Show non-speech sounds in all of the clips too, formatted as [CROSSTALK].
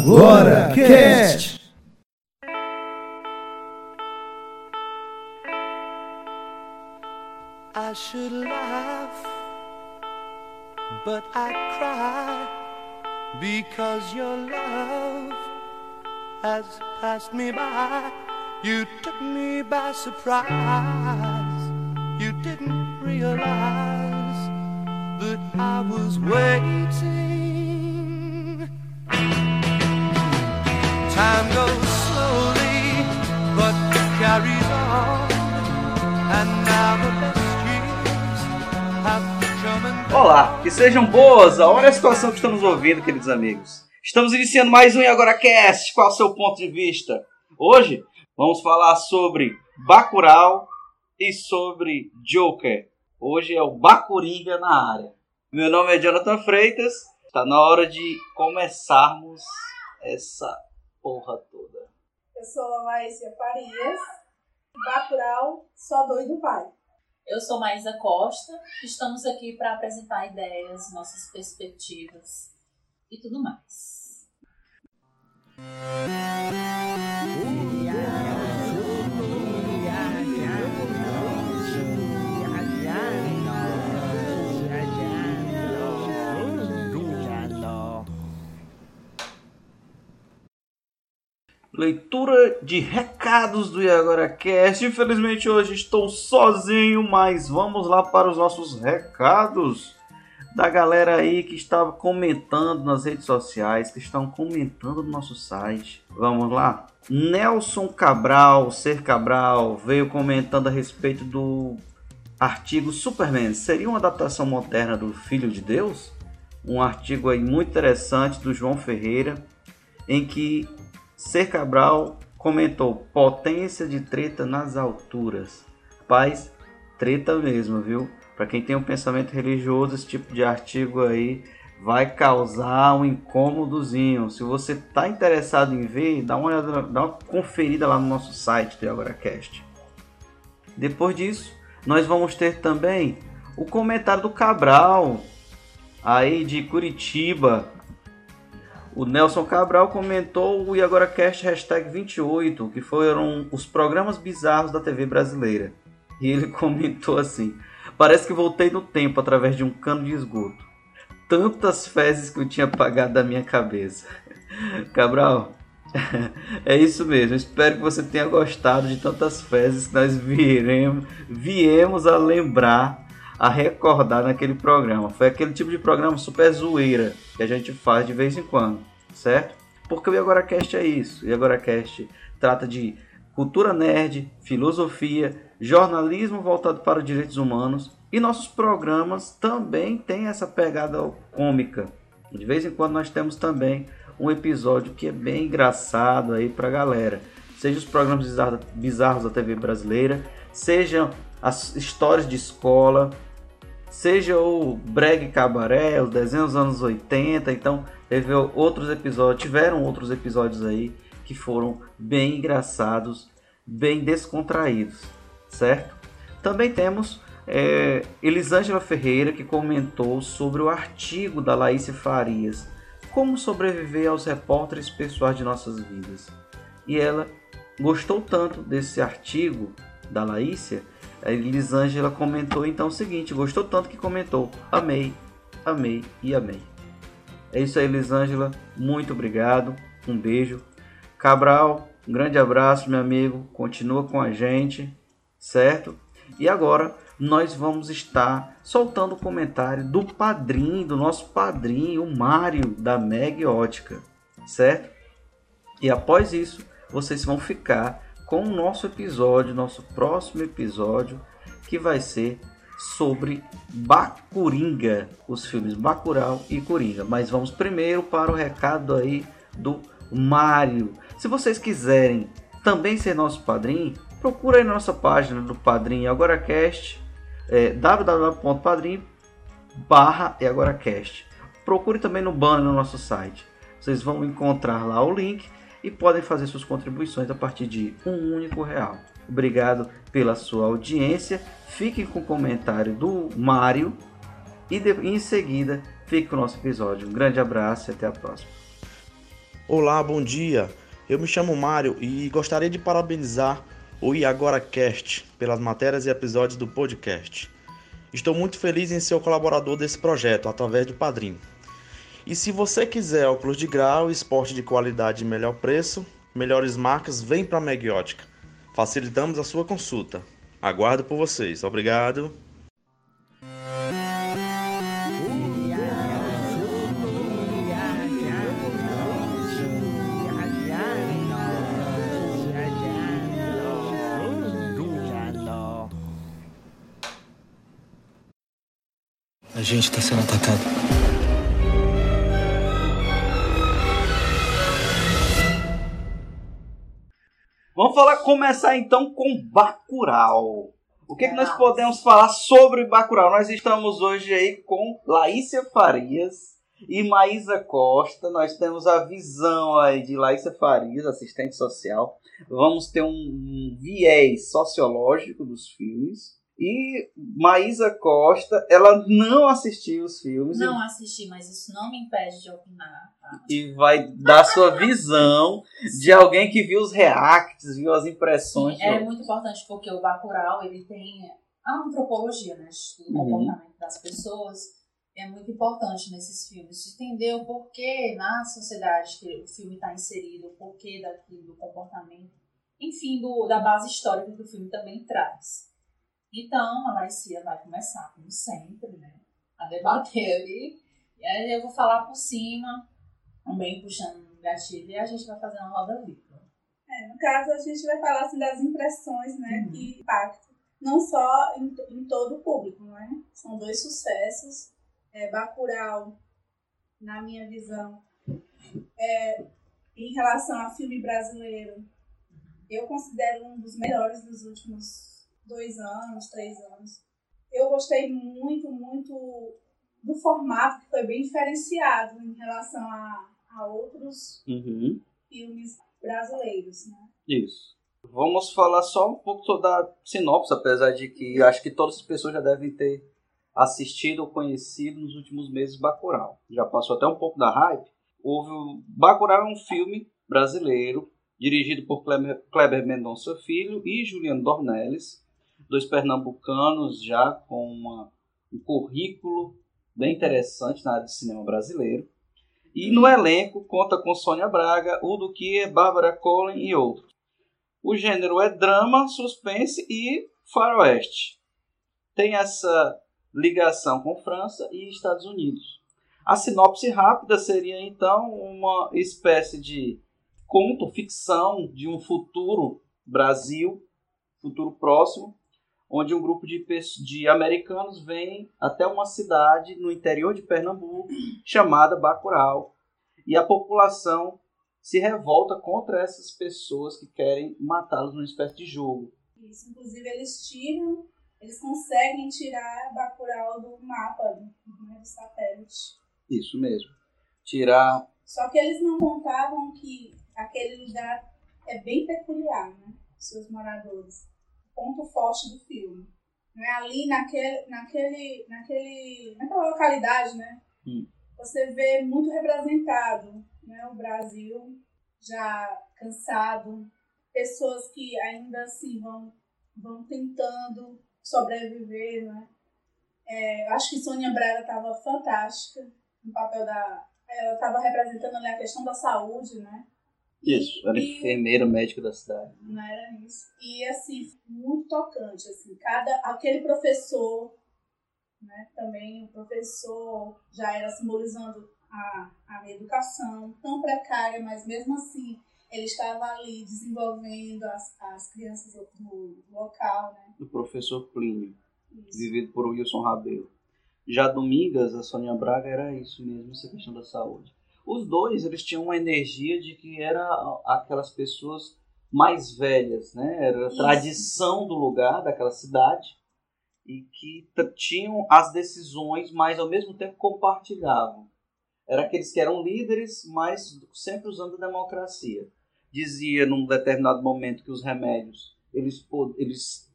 Agora Cast. I should laugh, but I cry because your love has passed me by. You took me by surprise. You didn't realize that I was waiting. Olá, que sejam boas. Olha a situação que estamos ouvindo, queridos amigos. Estamos iniciando mais um E Agora Cast. Qual é o seu ponto de vista? Hoje vamos falar sobre Bacurau e sobre Joker. Hoje é o Bacuringa na área. Meu nome é Jonathan Freitas. Está na hora de começarmos essa porra toda. Eu sou a Laísia Farias, Bacurau, só doido pai. Eu sou Maísa Costa, estamos aqui para apresentar ideias, nossas perspectivas e tudo mais. Leitura de recados do E Cast. Infelizmente hoje estou sozinho, mas vamos lá para os nossos recados da galera aí que estava comentando nas redes sociais, que estão comentando no nosso site. Vamos lá. Nelson Cabral, Ser Cabral, veio comentando a respeito do artigo Superman. Seria uma adaptação moderna do Filho de Deus? Um artigo aí muito interessante do João Ferreira, em que Ser Cabral comentou potência de treta nas alturas. Paz, treta mesmo, viu? Para quem tem um pensamento religioso, esse tipo de artigo aí vai causar um incômodozinho. Se você está interessado em ver, dá uma olhada, dá uma conferida lá no nosso site do AgoraCast. Depois disso, nós vamos ter também o comentário do Cabral, aí de Curitiba. O Nelson Cabral comentou o IagoraCast hashtag 28, que foram os programas bizarros da TV brasileira. E ele [LAUGHS] comentou assim: Parece que voltei no tempo através de um cano de esgoto. Tantas fezes que eu tinha apagado da minha cabeça. [LAUGHS] Cabral, [LAUGHS] é isso mesmo. Espero que você tenha gostado de tantas fezes que nós viremos, viemos a lembrar, a recordar naquele programa. Foi aquele tipo de programa super zoeira que a gente faz de vez em quando, certo? Porque o IagoraCast é isso. O IagoraCast trata de cultura nerd, filosofia, jornalismo voltado para os direitos humanos e nossos programas também têm essa pegada cômica. De vez em quando nós temos também um episódio que é bem engraçado aí para a galera. Seja os programas bizarros da TV brasileira, sejam as histórias de escola, seja o Breg Cabaré, os desenhos dos anos 80, então teve outros episódios, tiveram outros episódios aí que foram bem engraçados, bem descontraídos, certo? Também temos é, Elisângela Ferreira que comentou sobre o artigo da Laís Farias, Como sobreviver aos repórteres pessoais de nossas vidas. E ela gostou tanto desse artigo da Laícia, a Elisângela comentou então o seguinte, gostou tanto que comentou, amei, amei e amei. É isso aí, Elisângela, muito obrigado, um beijo. Cabral, um grande abraço, meu amigo, continua com a gente, certo? E agora nós vamos estar soltando o comentário do padrinho, do nosso padrinho, o Mário, da Meg Ótica, certo? E após isso, vocês vão ficar com o nosso episódio, nosso próximo episódio, que vai ser sobre Bacuringa, os filmes Bacurau e Coringa. Mas vamos primeiro para o recado aí do Mário. Se vocês quiserem também ser nosso padrinho, procura aí na nossa página do Padrinho AgoraCast, é, www.padrinho barra e AgoraCast. Procure também no banner no nosso site. Vocês vão encontrar lá o link e podem fazer suas contribuições a partir de um único real. Obrigado pela sua audiência. Fiquem com o comentário do Mário e de- em seguida fique com o nosso episódio. Um grande abraço e até a próxima. Olá, bom dia. Eu me chamo Mário e gostaria de parabenizar o IagoraCast pelas matérias e episódios do podcast. Estou muito feliz em ser o colaborador desse projeto através do Padrim. E se você quiser óculos de grau, esporte de qualidade e melhor preço, melhores marcas, vem para a Megiótica. Facilitamos a sua consulta. Aguardo por vocês. Obrigado. A gente tá sendo atacado. Vamos falar, começar então com Bacurau. O que, que nós podemos falar sobre Bacurau? Nós estamos hoje aí com Laícia Farias e Maísa Costa. Nós temos a visão aí de Laícia Farias, assistente social. Vamos ter um, um viés sociológico dos filmes. E Maísa Costa, ela não assistiu os filmes Não assisti, mas isso não me impede de opinar. Tá? e vai dar sua visão de alguém que viu os reacts, viu as impressões. Sim, é muito importante porque o Bacurau, ele tem a antropologia, né? Do Uhum. comportamento das pessoas. É muito importante nesses filmes. De entender o porquê na sociedade que o filme está inserido, o porquê daquilo, do comportamento. Enfim, do, da base histórica que o filme também traz. Então, a Laícia vai começar, como sempre, né? A debater ali. E aí eu vou falar por cima, também puxando o gatilho, e a gente vai fazer uma roda viva. É, no caso, a gente vai falar assim, das impressões né, Uhum. que impactam, não só em, em todo o público, não é? São dois sucessos. É, Bacurau, na minha visão, é, em relação a filme brasileiro, eu considero um dos melhores dos últimos dois anos, três anos. Eu gostei muito, muito do formato, que foi bem diferenciado em relação a, a outros Uhum, filmes brasileiros, né? isso. Vamos falar só um pouco sobre a sinopse, apesar de que acho que todas as pessoas já devem ter assistido ou conhecido nos últimos meses Bacurau. Já passou até um pouco da hype. Houve o... Bacurau é um filme brasileiro dirigido por Kleber, Kleber Mendonça Filho e Juliano Dornelles, dois pernambucanos já com uma- um currículo bem interessante na área de cinema brasileiro. E no elenco conta com Sônia Braga, Udo Kier, Bárbara Collin e outros. O gênero é drama, suspense e faroeste. Tem essa ligação com França e Estados Unidos. A sinopse rápida seria então uma espécie de conto, ficção de um futuro Brasil, futuro próximo, onde um grupo de, de americanos vem até uma cidade no interior de Pernambuco chamada Bacurau. E a população se revolta contra essas pessoas que querem matá-los numa espécie de jogo. Isso, inclusive eles tiram, eles conseguem tirar Bacurau do mapa, né, do satélite. Isso mesmo. Tirar. Só que eles não contavam que aquele lugar é bem peculiar, né? Seus moradores. Ponto forte do filme. Não é ali naquele, naquele, naquele, naquela localidade, né? Hum. Você vê muito representado, né? O Brasil já cansado, pessoas que ainda assim vão, vão tentando sobreviver, né? É, acho que Sônia Braga estava fantástica no papel da. Ela estava representando ali a questão da saúde, né? Isso. Era E- enfermeira médica da cidade. não era isso. E assim, muito tocante, assim, cada aquele professor, né, também o professor já era simbolizando a, a educação tão precária, mas mesmo assim ele estava ali desenvolvendo as, as crianças no local, né? Do professor Plínio, Isso. vivido por Wilson Rabelo. Já Domingas, a Sônia Braga, era isso mesmo, essa questão da saúde. Os dois, eles tinham uma energia de que era aquelas pessoas mais velhas, né? Era a tradição do lugar, daquela cidade, e que tinham as decisões, mas ao mesmo tempo compartilhavam. Era aqueles que eram líderes, mas sempre usando a democracia. Dizia num determinado momento que os remédios eles, eles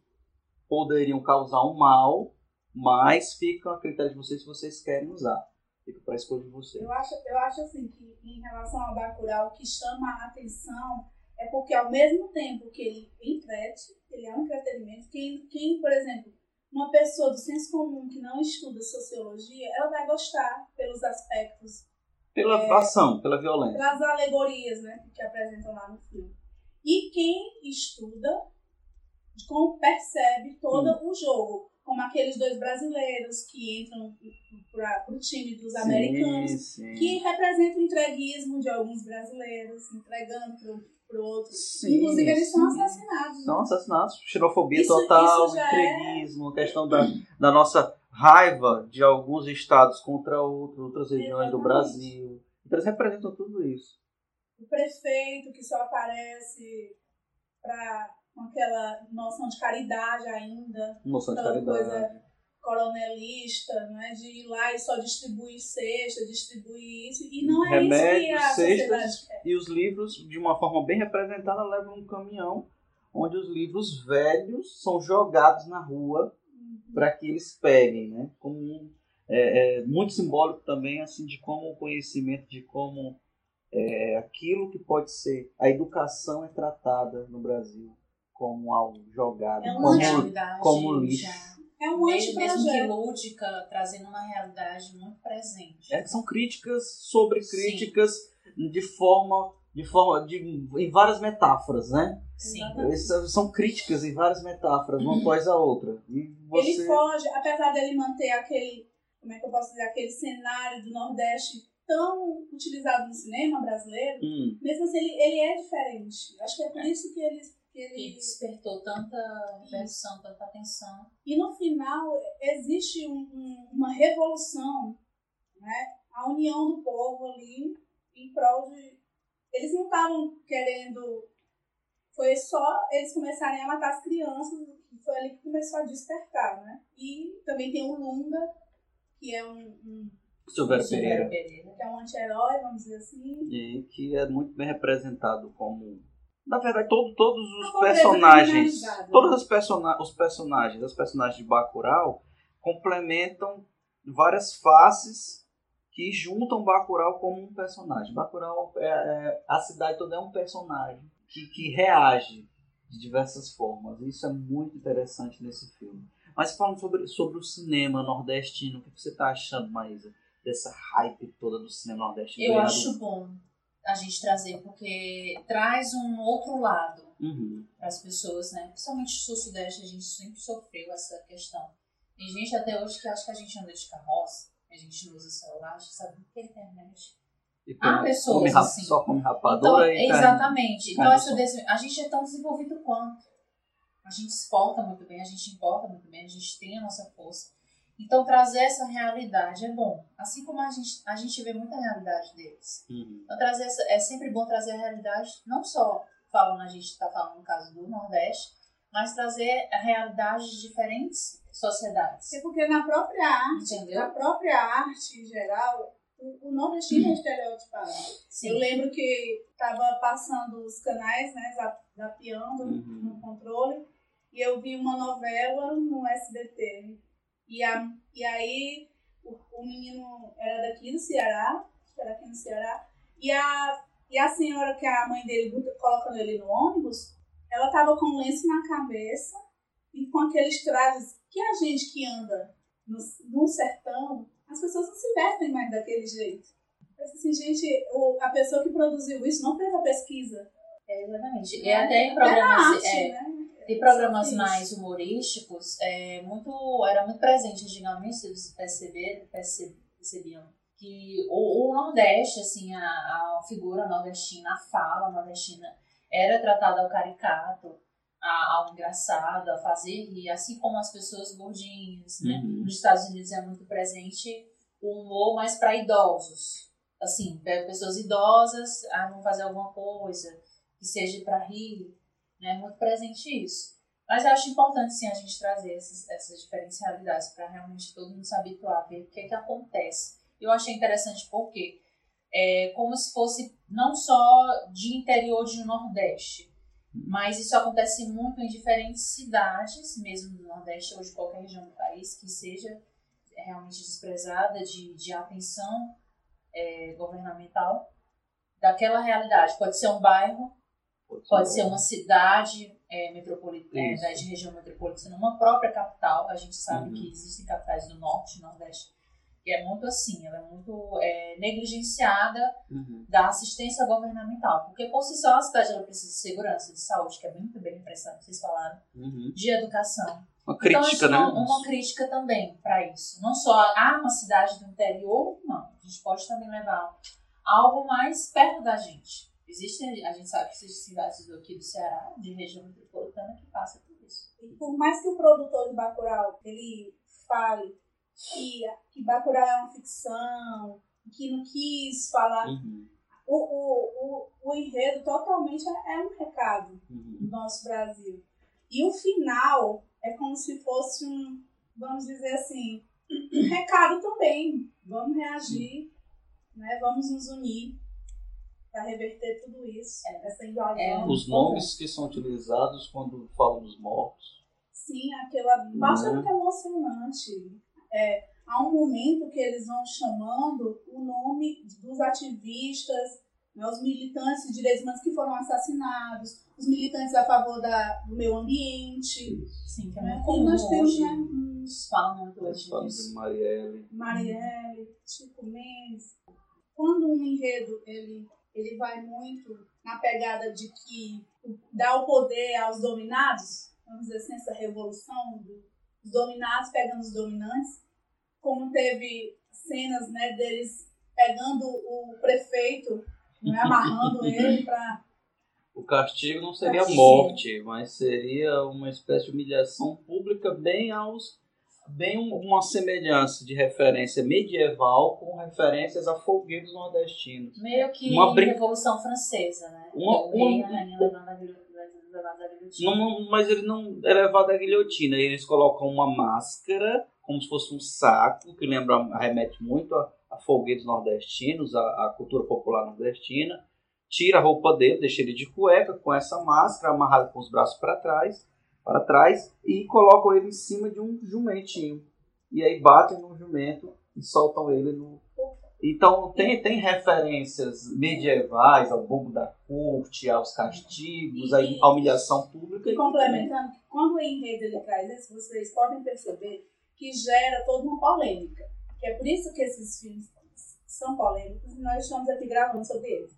poderiam causar um mal, mas fica a critério de vocês se vocês querem usar. Fica para escolha de você. Eu acho, eu acho assim que em relação ao Bacurau, o que chama a atenção é porque ao mesmo tempo que ele entrete, ele é um entretenimento, quem, quem, por exemplo, uma pessoa do senso comum que não estuda sociologia, ela vai gostar pelos aspectos, Pela É. ação, pela violência. pelas alegorias né, que apresentam lá no filme. E quem estuda percebe todo Hum. o jogo, como aqueles dois brasileiros que entram para o time dos americanos, Sim, sim. que representa o entreguismo de alguns brasileiros, entregando para o outro. Sim, Inclusive, eles são sim. assassinados. né? São assassinatos, xenofobia Isso- total, isso é- entreguismo, a questão da, da nossa raiva de alguns estados contra outros, outras regiões do Exatamente. Brasil. Então eles representam tudo isso. O prefeito que só aparece pra, com aquela noção de caridade ainda, Noção de caridade. coisa coronelista, não é? de ir lá e só distribuir cesta, distribuir isso. E não é isso que Remédios, a cestas quer. e os livros, de uma forma bem representada, levam um caminhão onde os livros velhos são jogados na rua para que eles peguem, né? Como um, é, é muito simbólico também assim de como o conhecimento, de como é, aquilo que pode ser a educação é tratada no Brasil como algo jogado, É uma como, como lixo. já, É um mesmo, mesmo que lúdica, trazendo uma realidade muito presente. É, são críticas sobre Sim. críticas de forma de forma de em várias metáforas, né? Sim. Exatamente. Essas são críticas em várias metáforas, uma após a outra. E você Ele foge, apesar dele manter aquele, como é que eu posso dizer, aquele cenário do Nordeste tão utilizado no cinema brasileiro, Hum, mesmo assim ele, ele é diferente. Acho que é por isso que ele, que despertou tanta atenção, tanta atenção. E no final existe um- um- uma revolução, né? a união do povo ali em prol de... Eles não estavam querendo... Foi só eles começarem a matar as crianças, foi ali que começou a despertar, né? E também tem o Lunga, que é um, um- Pereira, Pereira. que é um anti-herói, vamos dizer assim. e que é muito bem representado como na verdade todo, todos os pobreza personagens, criminalizada. todos os, persona os personagens, os personagens de Bacurau complementam várias faces que juntam Bacurau como um personagem. Bacurau é, é- a cidade toda é um personagem que, que reage de diversas formas. Isso é muito interessante nesse filme. Mas falando sobre, sobre o cinema nordestino, o que você está achando, Maísa, dessa hype toda do cinema nordestino? Eu acho bom a gente trazer, porque traz um outro lado Uhum. para as pessoas, né? Principalmente sul-sudeste, a gente sempre sofreu essa questão. Tem gente até hoje que acha que a gente anda de carroça, a gente usa celular, acha que sabe o que é internet. E Há pessoas come assim. Só come Então, rapadura e carne. exatamente. Então, essa a gente é tão desenvolvido quanto. A gente exporta muito bem, a gente importa muito bem, a gente tem a nossa força. Então, trazer essa realidade é bom. Assim como a gente, a gente vê muita realidade deles. Uhum. Então, trazer essa, é sempre bom trazer a realidade, não só falando, a gente está falando no caso do Nordeste, mas trazer a realidade de diferentes sociedades. É porque na própria arte, Entendeu? na própria arte em geral, o, o nordestino é estereotipado. Sim. Eu lembro que estava passando os canais, né, zap- zapeando Uhum. no controle, e eu vi uma novela no SBT. E, a, e aí o, o menino era daqui do Ceará, acho que era aqui no Ceará, e a, e a senhora que é a mãe dele colocando ele no ônibus, ela tava com um lenço na cabeça e com aqueles trajes que a gente que anda no, no sertão, as pessoas não se vestem mais daquele jeito. Eu assim, gente, o, a pessoa que produziu isso não fez a pesquisa. É, exatamente. E até em programas, arte, é, né? Em programas mais humorísticos, é, muito, era muito presente antigamente, vocês perceberam, perce- percebiam que o, o Nordeste, assim, a, a figura nordestina, a fala nordestina, era tratada ao caricato, a- ao engraçado, a fazer rir, assim como as pessoas gordinhas, né? Uhum. Nos Estados Unidos é muito presente o humor mais para idosos. Assim, pessoas idosas, vão fazer alguma coisa que seja para rir? É muito presente isso. Mas eu acho importante, sim, a gente trazer essas, essas diferencialidades para realmente todo mundo se habituar a ver o que, que acontece. Eu achei interessante porque é como se fosse não só de interior de Nordeste, mas isso acontece muito em diferentes cidades, mesmo do Nordeste ou de qualquer região do país, que seja realmente desprezada de, de atenção é, governamental daquela realidade. Pode ser um bairro, pode ser uma cidade é, metropolitana, Isso. é, de região metropolitana, uma própria capital. A gente sabe Uhum. que existem capitais do norte, nordeste, que é muito assim, ela é muito é, negligenciada Uhum. da assistência governamental. Porque por si só a cidade ela precisa de segurança, de saúde, que é muito bem expressado, vocês falaram, Uhum. de educação. Uma então, crítica, isso né? uma, uma crítica também para isso. Não só, ah, uma cidade do interior, não. A gente pode também levar algo mais perto da gente. Existem, a gente sabe que existem cidades aqui do Ceará, de região metropolitana, que passa por isso. E por mais que o produtor de Bacurau ele fale que, que Bacurau é uma ficção, que não quis falar, Uhum. o, o, o, o enredo totalmente é, é um recado Uhum. do nosso Brasil. E o final é como se fosse um, vamos dizer assim, um recado também. Vamos reagir, né? vamos nos unir para reverter tudo isso, essa invasão. É. Os nomes que são utilizados quando falam dos mortos. Sim, aquela bastante Né? emocionante. É, há um momento que eles vão chamando o nome dos ativistas, né, os militantes de direitos humanos que foram assassinados, os militantes a favor da, do meio ambiente. Sim, que é Né? muito comum nós temos hoje. né, uns falam muito hoje falam Marielle. Marielle, Chico Mendes. Quando um enredo ele, ele vai muito na pegada de que dá o poder aos dominados, vamos dizer assim, essa revolução dos dominados pegando os dominantes, como teve cenas né, deles pegando o prefeito, né, amarrando [LAUGHS] ele para O castigo não seria a Castigo. morte, mas seria uma espécie de humilhação pública bem aos bem um- uma semelhança de referência medieval com referências a folguedos nordestinos. Meio que Uma brin- Revolução Francesa, né? Uma- uma- a rainha levando a guilho- levando a guilhotina. Não- mas ele não é levado à guilhotina. Eles colocam uma máscara, como se fosse um saco, que lembra, remete muito a, a folguedos nordestinos, a, a cultura popular nordestina. Tira a roupa dele, deixa ele de cueca com essa máscara, amarrado com os braços para trás, para trás, e colocam ele em cima de um jumentinho. E aí batem no jumento e soltam ele no. Então tem, tem referências medievais ao bombo da corte, aos castigos, à humilhação pública. E complementando, quando o enredo ele traz isso, vocês podem perceber que gera toda uma polêmica. Que é por isso que esses filmes são polêmicos e nós estamos aqui gravando sobre eles.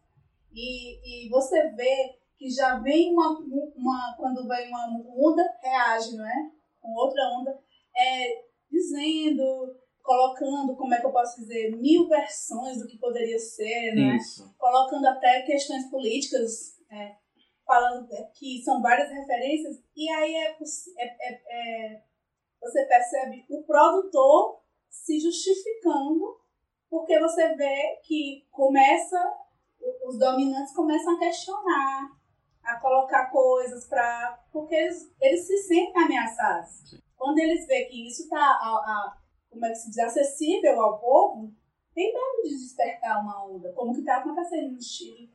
E, e você vê que já vem uma, uma. Quando vem uma onda, reage, não é? Com outra onda, é, dizendo, colocando, como é que eu posso dizer, mil versões do que poderia ser, não é? Isso. colocando até questões políticas, é, falando que são várias referências, e aí é, é- é- é- você percebe o produtor se justificando, porque você vê que começa, os dominantes começam a questionar, a colocar coisas para. porque eles, eles se sentem ameaçados. Quando eles veem que isso está, como é que se diz, acessível ao povo, tem medo de despertar uma onda, como que está acontecendo no Chile.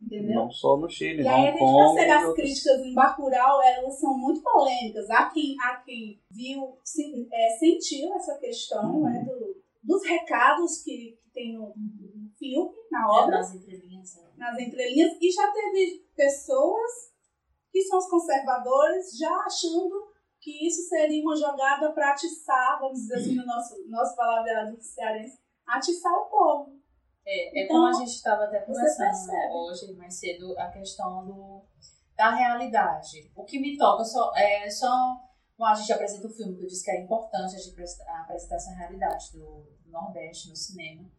Entendeu? Não só no Chile, E aí a Hong gente Kong. percebe e as outros- críticas em Bacurau, elas são muito polêmicas. Há quem, há quem viu, se- é, sentiu essa questão Uhum. né, do- dos recados que, que tem no, no filme, na É, obra, nas entrelinhas. Nas entrelinhas, e já teve pessoas que são os conservadores já achando que isso seria uma jogada para atiçar, vamos dizer assim, no nosso, nosso palavreado cearense, atiçar o povo. É, é Então, como a gente estava até conversando hoje, mais cedo, a questão do, da realidade. O que me toca só, é só. Bom, a gente apresenta o filme, que eu disse que era importante a gente apresentar apresentar essa realidade do, do Nordeste no cinema.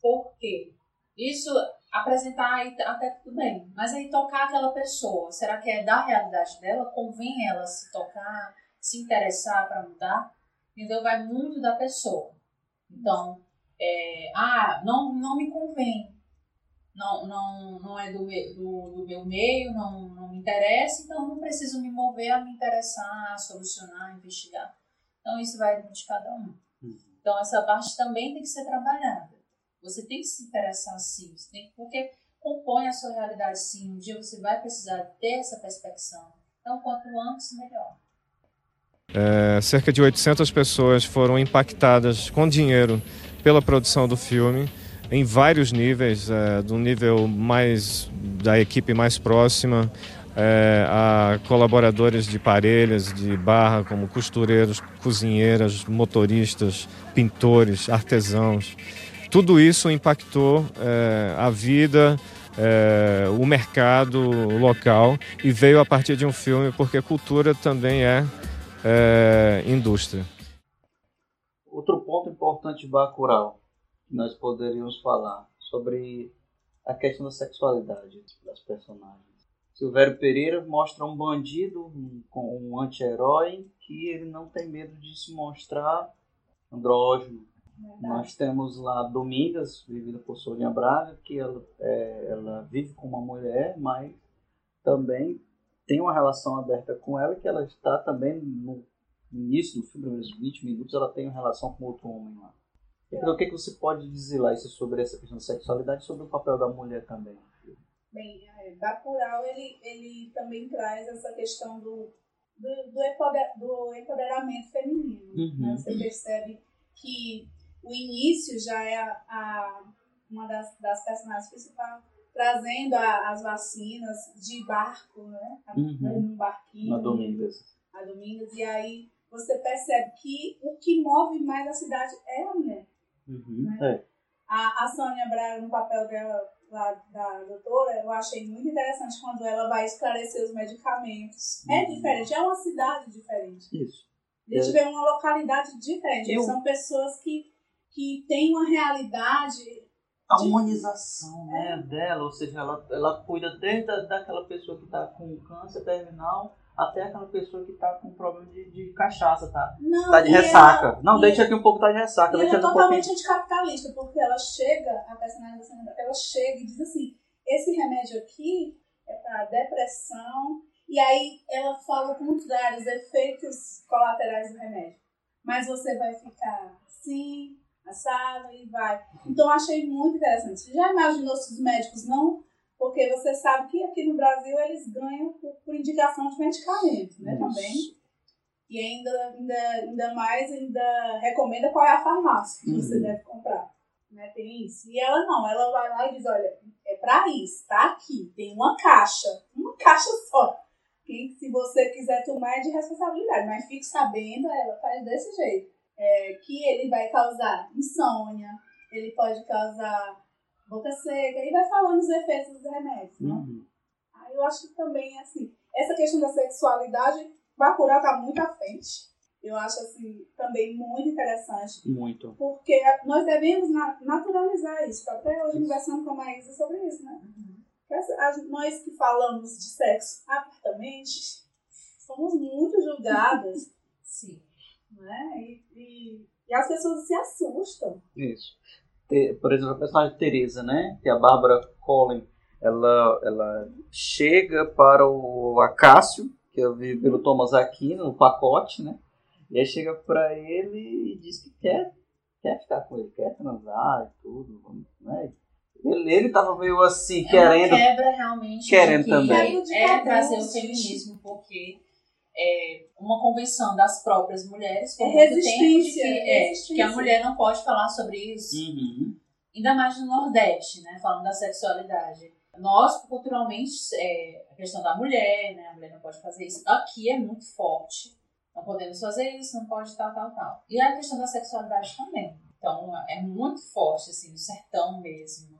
Por quê? Isso, apresentar aí até tudo bem, mas aí tocar aquela pessoa, será que é da realidade dela? Convém ela se tocar, se interessar para mudar? Entendeu? Vai muito da pessoa. Então, é, ah, não, não me convém. Não, não, não é do, me- do, do meu meio, não, não me interessa, então não preciso me mover a me interessar, a solucionar, a investigar. Então isso vai de cada um. Uhum. Então essa parte também tem que ser trabalhada. Você tem que se interessar sim, tem, porque compõe a sua realidade sim. Um dia você vai precisar ter essa perspectiva. Então quanto antes, melhor. É, cerca de 800 pessoas foram impactadas com dinheiro pela produção do filme em vários níveis, é, do nível mais da equipe mais próxima é, a colaboradores de parelhas, de barra, como costureiros, cozinheiras, motoristas, pintores, artesãos. Tudo isso impactou é, a vida, é, o mercado local e veio a partir de um filme, porque cultura também é, é indústria. Outro ponto importante de Bacurau que nós poderíamos falar sobre a questão da sexualidade das personagens. Silvério Pereira mostra um bandido, um, um anti-herói, que ele não tem medo de se mostrar andrógeno, nós temos lá Domingas, vivida por Sonia Braga, que ela, é, ela vive com uma mulher, mas também tem uma relação aberta com ela, que ela está também no início do filme, nos 20 minutos, ela tem uma relação com outro homem lá. Então, o que, que você pode dizer lá isso sobre essa questão da sexualidade e sobre o papel da mulher também? Bem, é, Bacurau, ele, ele também traz essa questão do, do, do, empoder, do empoderamento feminino. Uhum. Né? Você percebe que o início já é a, a uma das, das, personagens principais trazendo a, as vacinas de barco, né? Uhum. Um barquinho. Na Domingas. A Domingas. E aí você percebe que o que move mais a cidade é a mulher. Uhum. Né? É. A, a Sônia Braga, no papel dela, lá da doutora, eu achei muito interessante quando ela vai esclarecer os medicamentos. É Uhum. diferente, é uma cidade diferente. Isso. A gente vê uma localidade diferente. Eu- São pessoas que, que têm uma realidade. A De- humanização né, dela, ou seja, ela, ela cuida desde a, daquela pessoa que está com câncer terminal até aquela pessoa que está com problema de, de cachaça, tá? Não, Tá de ressaca. ela- Não, deixa aqui um pouco, tá de ressaca. Ela é aqui um totalmente anticapitalista, porque ela chega, a Braga, ela chega e diz assim: esse remédio aqui é para depressão. E aí ela fala o contrário, os efeitos colaterais do remédio. Mas você vai ficar assim, assado e vai. Então eu achei muito interessante. Você já imaginou se os médicos não. Porque você sabe que aqui no Brasil eles ganham por, por indicação de medicamentos, né? Também. Isso. E ainda, ainda, ainda mais, ainda recomenda qual é a farmácia que você Uhum. deve comprar. Né? Tem isso. E ela não, ela vai lá e diz, olha, é pra isso, tá aqui, tem uma caixa, uma [LAUGHS] caixa só. Que se você quiser tomar é de responsabilidade, mas fique sabendo, ela faz desse jeito. É, que ele vai causar insônia, ele pode causar boca seca, e vai falando os efeitos dos remédios, né? Uhum. Aí eu acho que também, assim, essa questão da sexualidade, Bacurau tá muito à frente. Eu acho, assim, também muito interessante. Muito. Porque nós devemos na- naturalizar isso. Até hoje conversando com a Maísa sobre isso, né? As- Nós que falamos de sexo abertamente, somos muito julgadas. Né? E, e, e as pessoas se assustam. Isso. Por exemplo, a personagem Teresa, né? Que é a Bárbara Collin. Ela, ela chega para o Acácio, que é vivido pelo Thomas Aquino, no pacote, né? E aí chega para ele e diz que quer, quer ficar com ele, quer transar e tudo, né? Ele, ele tava meio assim, É querendo. quebra realmente. Querendo que também. Caiu de É trazer o feminismo, porque é uma convenção das próprias mulheres por É muito tempo de resistência, que, é é, resistência. que a mulher não pode falar sobre isso. Uhum. Ainda mais no Nordeste, né? Falando da sexualidade. Nós, culturalmente, é, a questão da mulher, né? A mulher não pode fazer isso. Aqui é muito forte. Não podemos fazer isso, não pode tal, tal, tal. E a questão da sexualidade também. Então, é muito forte, assim, no sertão mesmo.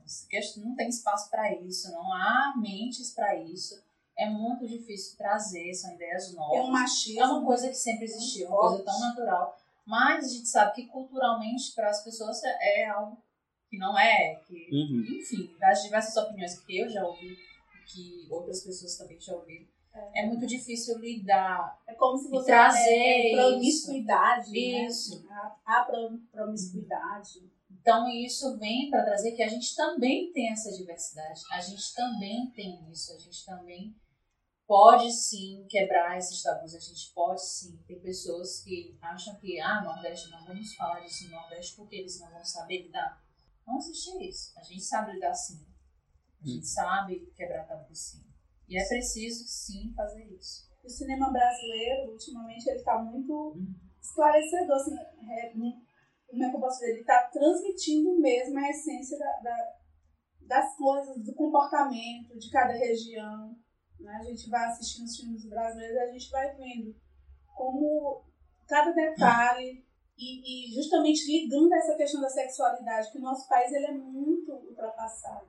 Não tem espaço para isso, não há mentes para isso. É muito difícil trazer, são ideias novas. É um machismo. É uma coisa que sempre existiu, uma coisa tão natural. Mas a gente sabe que culturalmente, para as pessoas, é algo que não é. Que, Uhum. Enfim, das diversas opiniões que eu já ouvi, que outras pessoas também já ouviram, é, muito difícil lidar. É como se você trazer é, é isso. promiscuidade. né? Isso. A, a pro- promiscuidade. Então, isso vem para trazer que a gente também tem essa diversidade, a gente também tem isso, a gente também pode sim quebrar esses tabus, a gente pode sim. Tem pessoas que acham que, ah, Nordeste, não vamos falar disso no Nordeste porque eles não vão saber lidar. Não existe isso. A gente sabe lidar sim. A gente sabe quebrar tabu sim. E é preciso sim fazer isso. o cinema brasileiro, ultimamente, ele está muito esclarecedor, assim, é, como é que eu posso dizer? Ele está transmitindo mesmo a essência da, da, das coisas, do comportamento de cada região. Né? A gente vai assistindo os filmes brasileiros e a gente vai vendo como cada detalhe e, e, justamente ligando essa questão da sexualidade, que o nosso país ele é muito ultrapassado,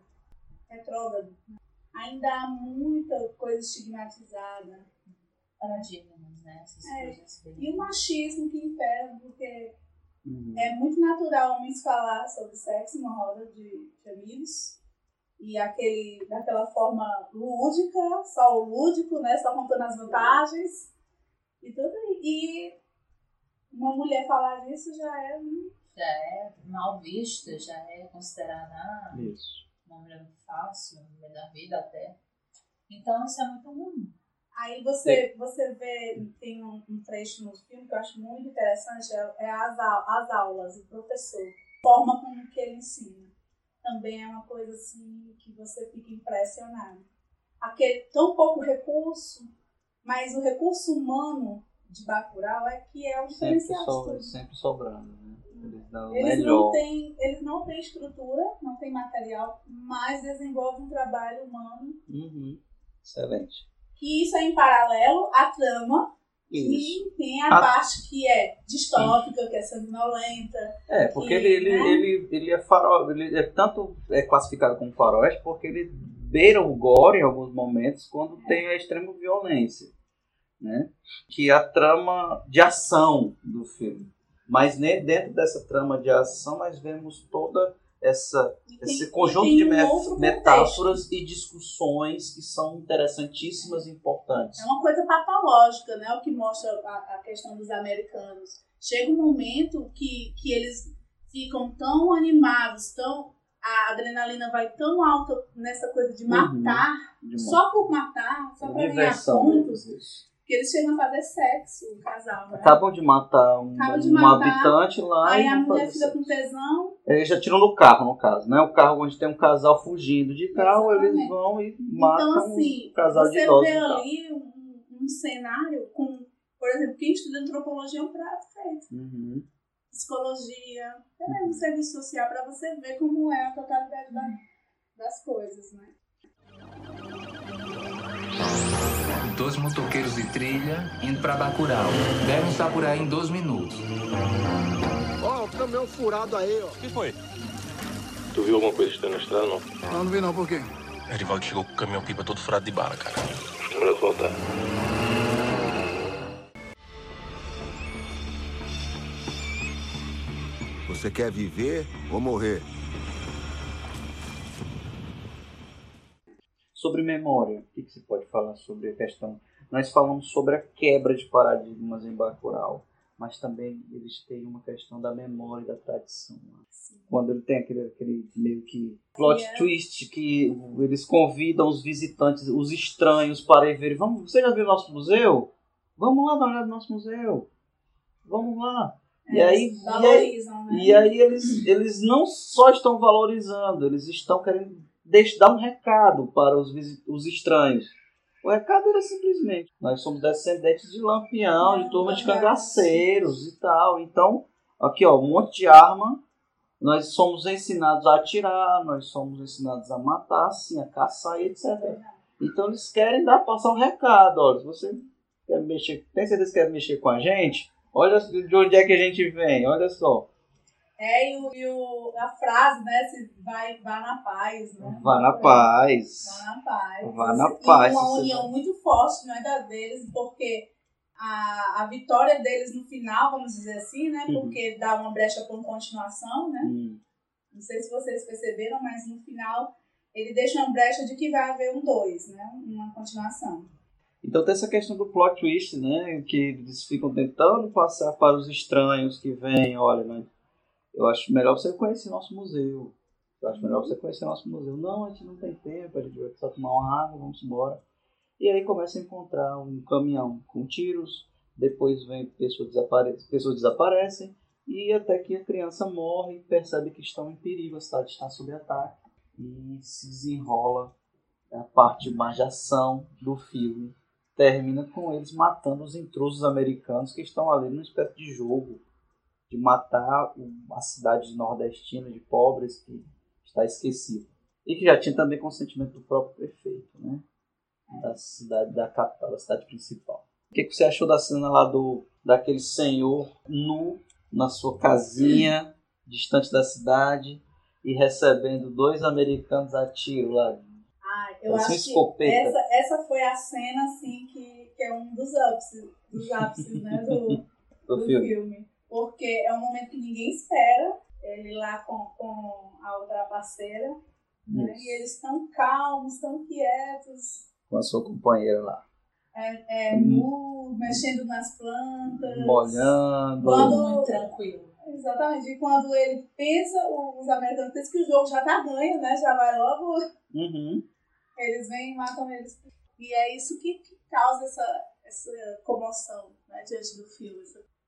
retrógrado. Ainda há muita coisa estigmatizada. Paradigmas, né? Essas É, coisas bem- E o machismo que impera, porque Uhum. é muito natural homens falar sobre sexo numa roda de, de amigos. E aquele, daquela forma lúdica, só o lúdico, né? Só contando as vantagens. E tudo. E uma mulher falar disso já é um Já é mal vista, já é considerada ah, Isso. uma mulher muito fácil, uma mulher da vida até. Então isso é muito ruim. Aí você, você vê, tem um, um trecho no filme que eu acho muito interessante, é, é as, as aulas, o professor, a forma como que ele ensina. Também é uma coisa assim que você fica impressionado. Aquele tão pouco recurso, mas o recurso humano de Bacurau é que é o Sempre, diferencial so, tudo. sempre sobrando, né? Eles dão Eles melhor. não, têm, eles não têm estrutura, não têm material, mas desenvolvem um trabalho humano. Uhum. Excelente. Que isso é em paralelo à trama Isso. E tem a A- parte que é distópica, que é sanguinolenta. É, porque que, ele, né? ele, ele é farol, ele é tanto é classificado como faroeste porque ele beira o gore em alguns momentos quando tem a extrema violência, né? Que é a trama de ação do filme. Mas ne- dentro dessa trama de ação nós vemos toda essa tem- esse conjunto de um metáforas e discussões que são interessantíssimas e importantes. É uma coisa patológica, né? O que mostra a, a questão dos americanos. Chega um momento que, que eles ficam tão animados, tão a adrenalina vai tão alta nessa coisa de Uhum. matar, De uma só por matar, só pra ganhar pontos, deles, isso. que eles chegam a fazer sexo, o casal, né? Acabam de matar um, de um matar, habitante lá Aí e a mulher fica com tesão, Eles já tiram no carro, no caso, né? O carro onde tem um casal fugindo de carro, eles Exatamente. vão e matam Então, assim, um casal de você idosos vê no carro. ali um, um cenário com, por exemplo, quem estuda antropologia é um prato feito. Uhum. Psicologia, é um serviço social para você ver como é a totalidade da- das coisas, né? Dois motoqueiros de trilha indo pra Bacurau. Devem estar por aí em 12 minutos. Ó, o caminhão furado aí, ó. O que foi? Tu viu alguma coisa estranha na estrada, não? Não, não vi não, por quê? Erivaldo chegou com o caminhão pipa todo furado de bala, cara. Melhor voltar. Você quer viver ou morrer? Sobre memória, o que, que você pode falar sobre a questão? Nós falamos sobre a quebra de paradigmas em Bacurau, mas também eles têm uma questão da memória e da tradição. né? Quando ele tem aquele, aquele meio que plot Yeah. twist que eles convidam os visitantes, os estranhos para ir ver. Vamos, você já viu nosso museu? Vamos lá dar uma olhada no nosso museu. Vamos lá. E É, aí, e aí, né? e aí eles, eles não só estão valorizando, eles estão querendo deix- dar um recado para os, os estranhos. O recado era simplesmente: nós somos descendentes de lampião, de turma de cangaceiros e tal. Então, aqui ó, um monte de arma. Nós somos ensinados a atirar, nós somos ensinados a matar, assim, a caçar etc. Então eles querem dar, passar um recado. Olha, se você quer mexer, tem certeza que quer mexer com a gente? Olha de onde é que a gente vem, olha só. É, e, o, e o- a frase, né? Se vai, vá na paz, né? Vá na paz. Vá na paz. Vá na E paz, Uma você união muito forte, não é da deles, porque a, a vitória deles no final, vamos dizer assim, né? Uhum. Porque dá uma brecha para uma continuação, né? Hum. Não sei se vocês perceberam, mas no final ele deixa uma brecha de que vai haver um 2, né? Uma continuação. Então tem essa questão do plot twist, né? Que eles ficam tentando passar para os estranhos que vêm, olha, né? Eu acho melhor você conhecer nosso museu. Eu acho melhor você conhecer nosso museu. Não, a gente não tem tempo, a gente vai só tomar uma água, vamos embora. E aí começa a encontrar um caminhão com tiros, depois vem pessoas, desapare pessoas desaparecem, e até que a criança morre e percebe que estão em perigo, a cidade está sob ataque. E se desenrola a parte mais de ação do filme, termina com eles matando os intrusos americanos que estão ali numa espécie de jogo de matar a cidade nordestina de pobres que está esquecida. E que já tinha também consentimento do próprio prefeito, né? Da cidade, da capital, da cidade principal. O que, que você achou da cena lá do daquele senhor nu na sua casinha, distante da cidade, e recebendo dois americanos a tiro lá? Ah, eu Parece acho que escopeta. essa, essa foi a cena assim que, que é um dos ápices, dos ápices né, do, [LAUGHS] Do do filme. filme. Porque é um momento que ninguém espera. Ele lá com, com a outra parceira. Né? E eles estão calmos, estão quietos, Com a sua companheira lá. é, é, Hum. nu, mexendo nas plantas. Molhando. Quando- Muito tranquilo. Exatamente. E quando ele pensa, os americanos pensam que o jogo já tá ganho, né? Já vai logo. Uhum. Eles vêm e matam eles. E é isso que, que causa essa, essa comoção né, diante do filme.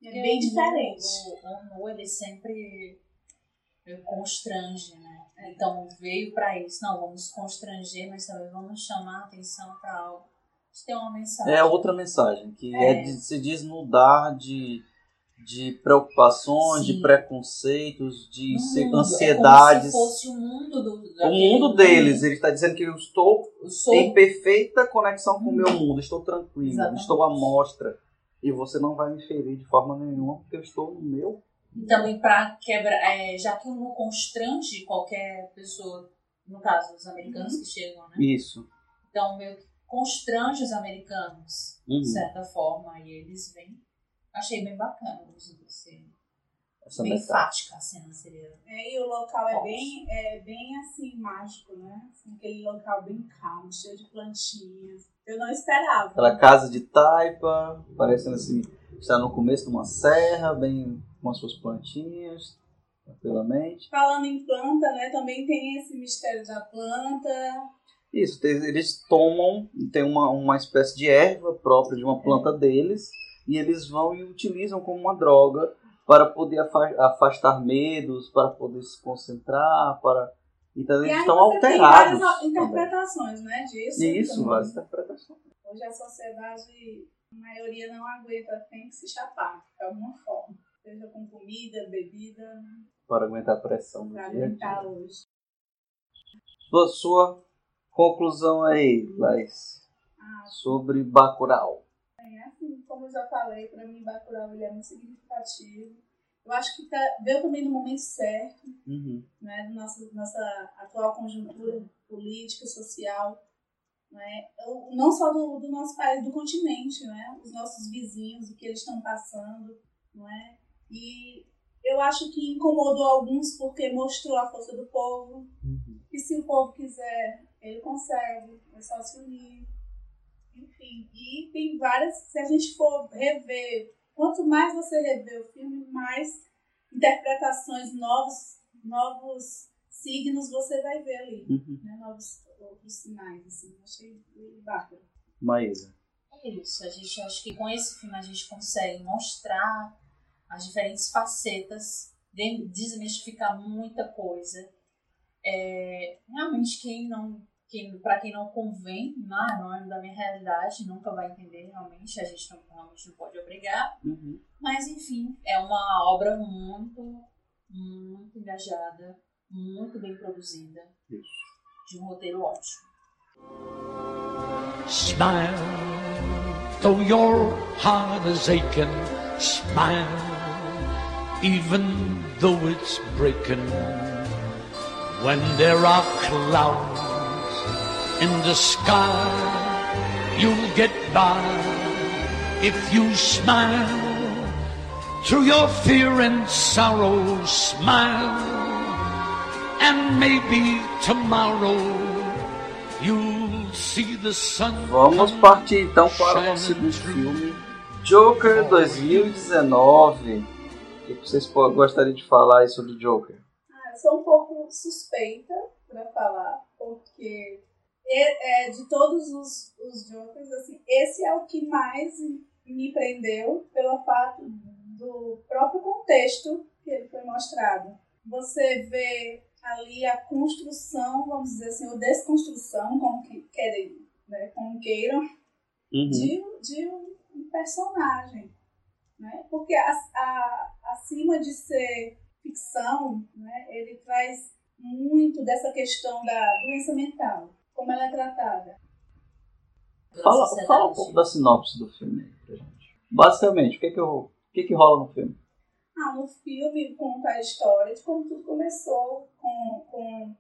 É bem o diferente. O, o Nu, ele sempre constrange, né? Então veio pra isso. Não, vamos constranger, mas também vamos chamar a atenção pra algo. Isso tem uma mensagem. É outra mensagem, que é, É. de se desnudar de, de preocupações, de Sim. preconceitos, de No se- mundo. ansiedades. É como se fosse o mundo do. o daquele mundo deles, ele está dizendo que eu estou Eu sou em perfeita conexão com o meu mundo, estou tranquilo, Exatamente. estou à mostra. E você não vai me ferir de forma nenhuma, porque eu estou no meu. E também para quebrar, é, já que o Nu constrange qualquer pessoa, no caso os americanos Uhum. que chegam, né? Isso. Então meio que constrange os americanos, Uhum. de certa forma, e eles vêm. Achei bem bacana o uso desse. Essa Bem metáfora. enfática a cena seria. É, e o local é bem, é bem assim, mágico, né? Assim, aquele local bem calmo, cheio de plantinhas. Eu não esperava. Aquela casa de taipa, parecendo assim, está no começo de uma serra, bem com as suas plantinhas, tranquilamente. Falando em planta, né? Também tem esse mistério da planta. Isso, eles tomam, tem uma, uma espécie de erva própria de uma planta deles, e eles vão e utilizam como uma droga para poder afa- afastar medos, para poder se concentrar, para. Então e eles estão você tem alterados. várias também. interpretações, né? Disso. Isso, Então, várias interpretações. Hoje a sociedade, a maioria não aguenta, tem que se chapar, de alguma forma. Seja com comida, bebida, Para aguentar a pressão para aguentar hoje. Sua, sua conclusão aí, Laís, Ah, sobre Bacurau. É assim, como eu já falei, para mim Bacurau ele é muito significativo. Eu acho que tá, veio também no momento certo, Uhum. né, nossa, nossa atual conjuntura política, social, né, não só do, do nosso país, do continente, né, os nossos vizinhos, o que eles estão passando, não é? E eu acho que incomodou alguns porque mostrou a força do povo, Uhum. que se o povo quiser, ele consegue, é só se unir. Enfim, e tem várias, se a gente for rever, quanto mais você rever o filme, mais interpretações, novos, novos signos você vai ver ali, Uhum. né? Novos outros sinais, assim. Achei bacana. Maísa. É isso. A gente acho que com esse filme a gente consegue mostrar as diferentes facetas, de- desmistificar muita coisa. É, realmente quem não, quem, para quem não convém, não, não é da minha realidade, nunca vai entender realmente. A gente não, realmente não pode obrigar. Uhum. Mas enfim, é uma obra muito, muito engajada, muito bem produzida, Isso. de um roteiro ótimo. Smile, though your heart is aching. Smile, even though it's breaking. When there are clouds in the sky, you'll get by if you smile. Through your fear and sorrow, smile, and maybe tomorrow you'll see the sun. Vamos partir então para o nosso segundo filme, Joker 2019. O que vocês gostariam de falar aí sobre Joker? Ah, eu sou um pouco suspeita para falar, porque é, de todos os, os Jokers, assim, esse é o que mais me prendeu pelo fato do próprio contexto que ele foi mostrado. Você vê ali a construção, vamos dizer assim, ou desconstrução, como que querem, né, como queiram, Uhum. de, de um um personagem. Né? Porque a- a- acima de ser ficção, né, ele traz muito dessa questão da doença mental, como ela é tratada. Fala, fala um pouco da sinopse do filme aí pra gente. Basicamente, o que que, eu, o que que rola no filme? Ah, no filme conta a história de como tudo começou com, com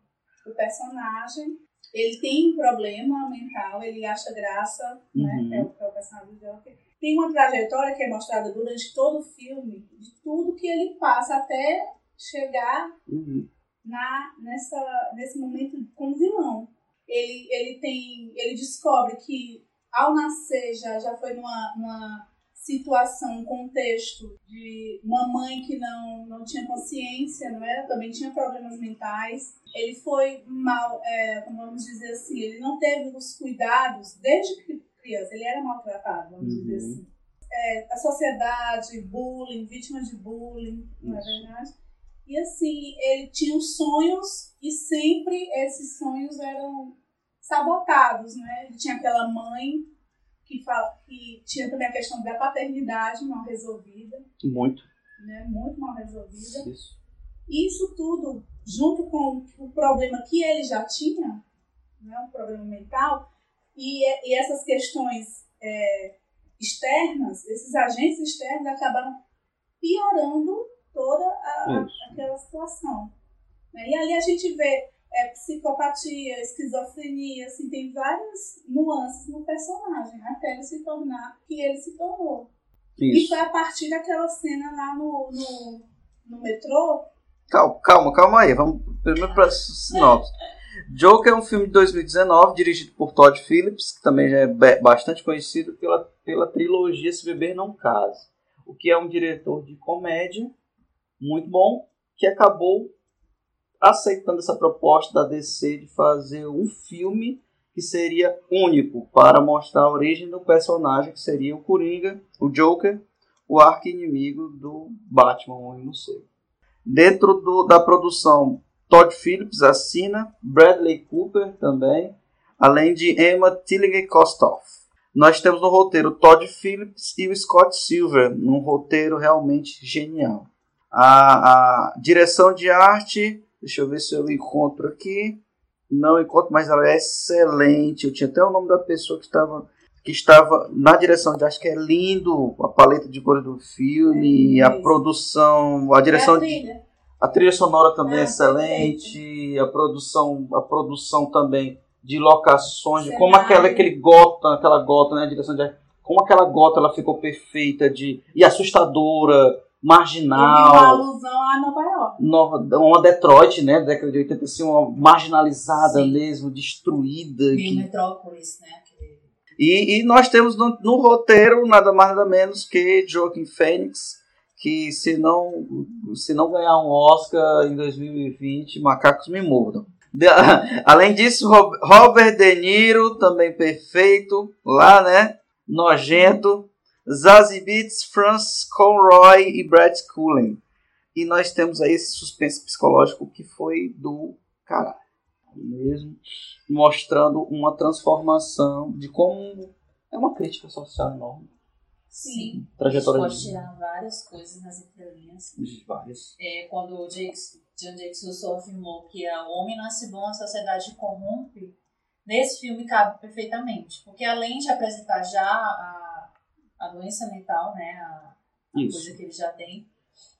o personagem. Ele tem um problema mental, ele acha graça, né? Uhum. É o, que é o personagem do Joker. Tem uma trajetória que é mostrada durante todo o filme, de tudo que ele passa até chegar Uhum. na, nessa, nesse momento como vilão. Ele, ele tem. Ele descobre que ao nascer já, já foi numa, numa situação, um contexto de uma mãe que não, não tinha consciência, não era? Também tinha problemas mentais. Ele foi mal, é, como vamos dizer assim, ele não teve os cuidados desde cri- criança, ele era maltratado, vamos dizer Uhum. assim. É, a sociedade, bullying, vítima de bullying, não é verdade? E assim, ele tinha os sonhos e sempre esses sonhos eram sabotados, né? Ele tinha aquela mãe que, fala, que tinha também a questão da paternidade mal resolvida, Muito. né? Muito mal resolvida. Isso. Isso tudo, junto com o problema que ele já tinha, né? um problema mental, e, e essas questões é, externas, esses agentes externos acabaram piorando toda a, aquela situação. né? E ali a gente vê é, psicopatia, esquizofrenia, assim, tem várias nuances no personagem, até ele se tornar o que ele se tornou. E Isso. foi a partir daquela cena lá no, no, no metrô. Calma, calma, calma aí. Vamos primeiro para sinopse. Joker é um filme de 2019, dirigido por Todd Phillips, que também já é bastante conhecido pela, pela trilogia Se Beber Não Case. O que é um diretor de comédia muito bom, que acabou aceitando essa proposta da DC de fazer um filme que seria único para mostrar a origem do personagem, que seria o Coringa, o Joker, o arqui-inimigo do Batman, o Morcego. Dentro do- da produção, Todd Phillips assina, Bradley Cooper também, além de Emma Tillinger Kostoff. Nós temos no roteiro Todd Phillips e o Scott Silver, num roteiro realmente genial. A, a direção de arte, deixa eu ver se eu encontro aqui. Não encontro, mas ela é excelente. Eu tinha até o nome da pessoa que estava que estava na direção de arte, que é lindo a paleta de cores do filme, a isso. produção, a direção é a de a trilha sonora também é Ah, excelente, a produção, a produção também de locações, de como aquela aquele gota, aquela gota, né, a direção de como aquela gota ela ficou perfeita de e assustadora, Vi uma marginal, alusão a Nova York. nova, uma Detroit, né, da década de 80 assim, uma marginalizada Sim. mesmo, destruída, Meio que Metrópolis, né? E, e nós temos no, no roteiro nada mais nada menos que Joaquin Phoenix, que se não, se não ganhar um Oscar em 2020, macacos me mordam. De- [LAUGHS] além disso, Rob- Robert De Niro, também perfeito, lá, né? Nojento. Zazie Beetz, Francis Conroy e Brad Cullen. E nós temos aí esse suspense psicológico que foi do caralho. Mesmo mostrando uma transformação de como é uma crítica social enorme. Sim. Trajetória A gente pode de- tirar várias coisas nas entrelinhas. de vários. É, quando o Jakes, John Jakes afirmou que o homem nasce bom, a sociedade corrompe, nesse filme cabe perfeitamente. Porque além de apresentar já a, a doença mental, né, a, a coisa que ele já tem,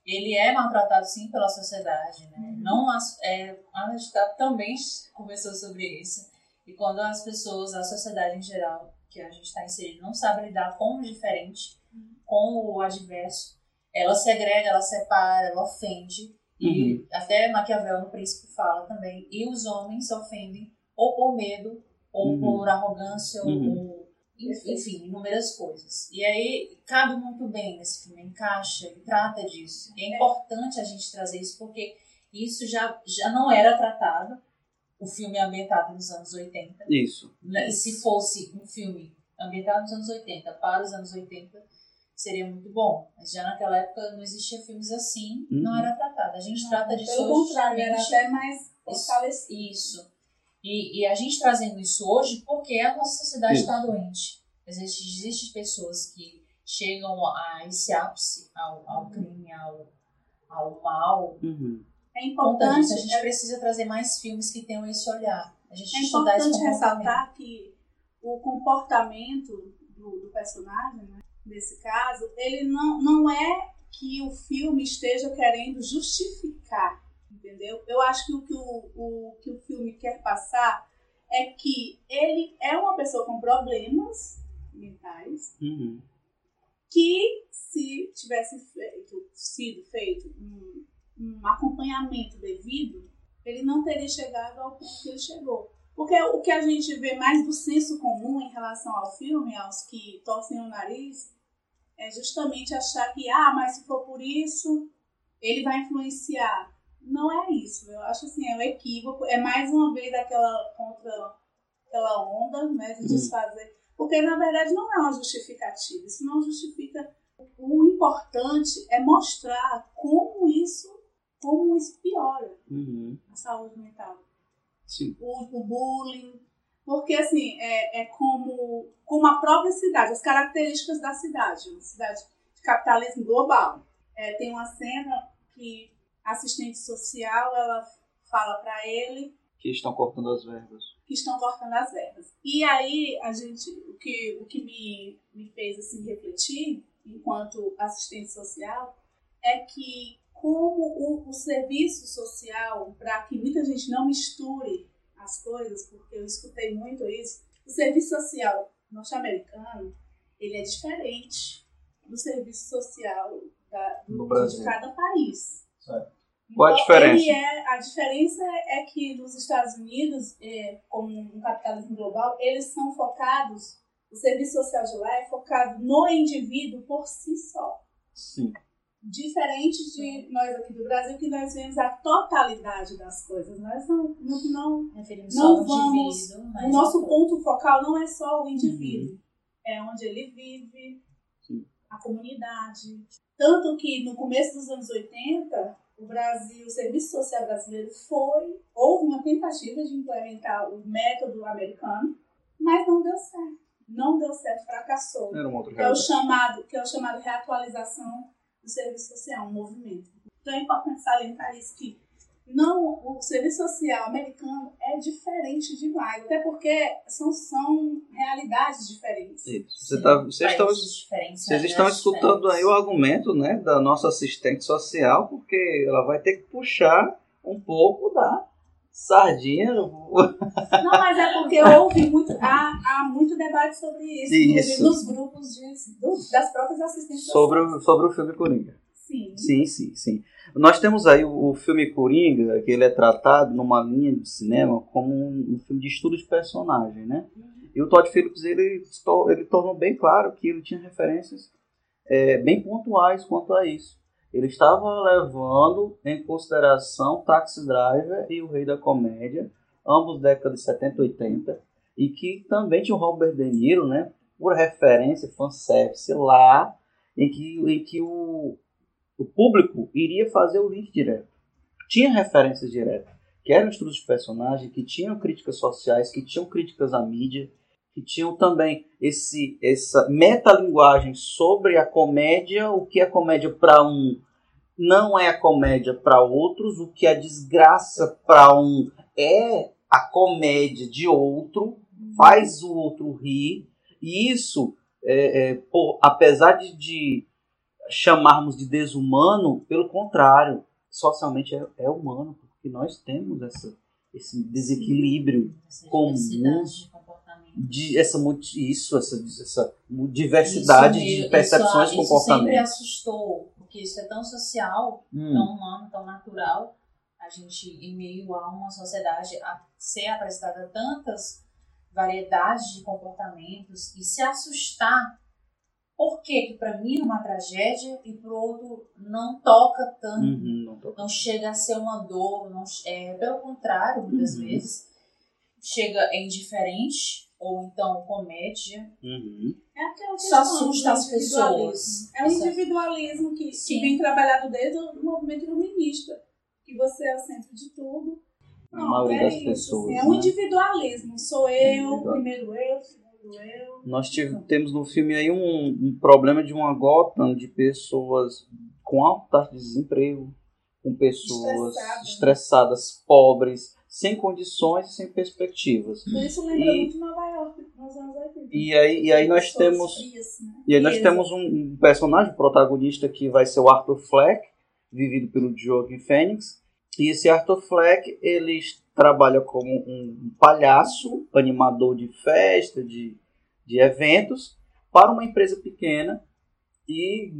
ele é maltratado sim pela sociedade, né? Não as, é, a gente também conversou sobre isso. E quando as pessoas, a sociedade em geral, que a gente está inserido, não sabe lidar com o diferente, com o adverso, ela segrega, ela separa, ela ofende. E até Maquiavel no Príncipe fala também. E os homens se ofendem ou por medo, ou Uhum. por arrogância, Uhum. ou enfim, inúmeras coisas. E aí cabe muito bem nesse filme, encaixa e trata disso. E é importante a gente trazer isso porque isso já, já não era tratado. O filme é ambientado nos anos 80. Isso. Né? E se fosse um filme ambientado nos anos 80 para os anos 80, seria muito bom. Mas já naquela época não existia filmes assim, não Uhum. era tratado. A gente trata disso Pelo contrário, era até mais isso, fortalecido. isso. E, e a gente trazendo isso hoje porque a nossa sociedade está doente. Existem existe pessoas que chegam a esse ápice ao, ao crime, ao, ao mal. Uhum. É importante, disso, a gente é, precisa trazer mais filmes que tenham esse olhar. A gente é importante ressaltar que o comportamento do, do personagem, né, nesse caso, ele não, não é que o filme esteja querendo justificar, entendeu? Eu acho que o que o, o, que o filme quer passar é que ele é uma pessoa com problemas mentais Uhum. que se tivesse feito, sido feito um, um acompanhamento devido, ele não teria chegado ao ponto que ele chegou. Porque o que a gente vê mais do senso comum em relação ao filme, aos que torcem o nariz, é justamente achar que, ah, mas se for por isso, ele vai influenciar. Não é isso. Eu acho assim, é um equívoco. É mais uma vez aquela contra aquela onda, né, de Hum. desfazer. Porque na verdade não é uma justificativa. Isso não justifica. O importante é mostrar como isso, como isso piora Uhum. a saúde mental Sim. o, o bullying. Porque, assim, é, é como, como a própria cidade, as características da cidade, uma cidade de capitalismo global. É, tem uma cena que assistente social, ela fala para ele Que estão cortando as verbas. que estão cortando as verbas. E aí, a gente, o que, o que me, me fez assim, refletir, enquanto assistente social, é que como o, o serviço social, para que muita gente não misture as coisas, porque eu escutei muito isso, o serviço social norte-americano, ele é diferente do serviço social da- do- de cada país. Qual a diferença? é- a diferença é que nos Estados Unidos, é, como um capitalismo global, eles são focados, o serviço social de lá é focado no indivíduo por si só. Sim. Diferente de nós aqui do Brasil, que nós vemos a totalidade das coisas. Nós não, não, não, não vamos. O nosso ponto focal não é só o indivíduo, é onde ele vive, Sim. a comunidade. Tanto que no começo dos anos 80, o Brasil, o Serviço Social Brasileiro foi, houve uma tentativa de implementar o método americano, mas não deu certo. Não deu certo, fracassou. Era uma outra Que é o chamado, que é o chamado reatualização do serviço social, um movimento. Então é importante salientar isso que não, o serviço social americano é diferente demais, até porque são, são realidades diferentes. Isso. Você tá, vocês estão, diferentes, vocês estão escutando diferentes. aí o argumento né, da nossa assistente social, porque ela vai ter que puxar um pouco da sardinha. [LAUGHS] Não, mas é porque houve muito, há, há muito debate sobre isso, inclusive Isso. nos grupos de, do- das próprias assistentes sobre, o, sobre o filme Coringa. Sim. Sim, sim, sim. Nós temos aí o, o filme Coringa, que ele é tratado numa linha de cinema como um, um filme de estudo de personagem, né? E o Todd Phillips, ele, ele tornou bem claro que ele tinha referências é, bem pontuais quanto a isso. Ele estava levando em consideração Taxi Driver e O Rei da Comédia, ambos décadas de 70 e 80, e que também tinha o Robert De Niro, né? Por referência, fanservice lá, em que, em que o, o público iria fazer o link direto. Tinha referências diretas, que eram estudos de personagem, que tinham críticas sociais, que tinham críticas à mídia, que tinham também esse, essa metalinguagem sobre a comédia, o que é comédia para um não é a comédia para outros, o que é desgraça para um é a comédia de outro, faz o outro rir, e isso, é, é, por- apesar de, de chamarmos de desumano, pelo contrário, socialmente é, é humano, porque nós temos essa, esse desequilíbrio comum de essa isso essa, essa diversidade Isso de percepções e Isso sempre comportamentos. assustou, porque isso é tão social, Hum. tão humano, tão natural. A gente, em meio a uma sociedade a ser apresentada tantas variedades de comportamentos e se assustar. Por que que para mim é uma tragédia e para o outro não toca tanto? Uhum, não tô- não chega a ser uma dor, não, é, pelo contrário, muitas Uhum. vezes, chega em indiferente ou então comédia. Uhum. É aquela Só do assusta as pessoas. É um individualismo que, que vem trabalhado desde o movimento iluminista. Que você é o centro de tudo. A maioria é das isso, pessoas, assim, é um né? individualismo. Sou eu, Individual. primeiro eu. Nós tive- temos no filme aí um, um problema de uma Gotham de pessoas com alta taxa de desemprego, com pessoas Estressadas. estressadas, pobres, sem condições e sem perspectivas. Isso lembra E- muito Nova York nos anos 80. E aí, e aí nós temos frias, né? E aí nós temos um, um personagem protagonista que vai ser o Arthur Fleck, vivido pelo Joaquin Phoenix. E esse Arthur Fleck, ele trabalha como um palhaço, animador de festa, de, de eventos, para uma empresa pequena e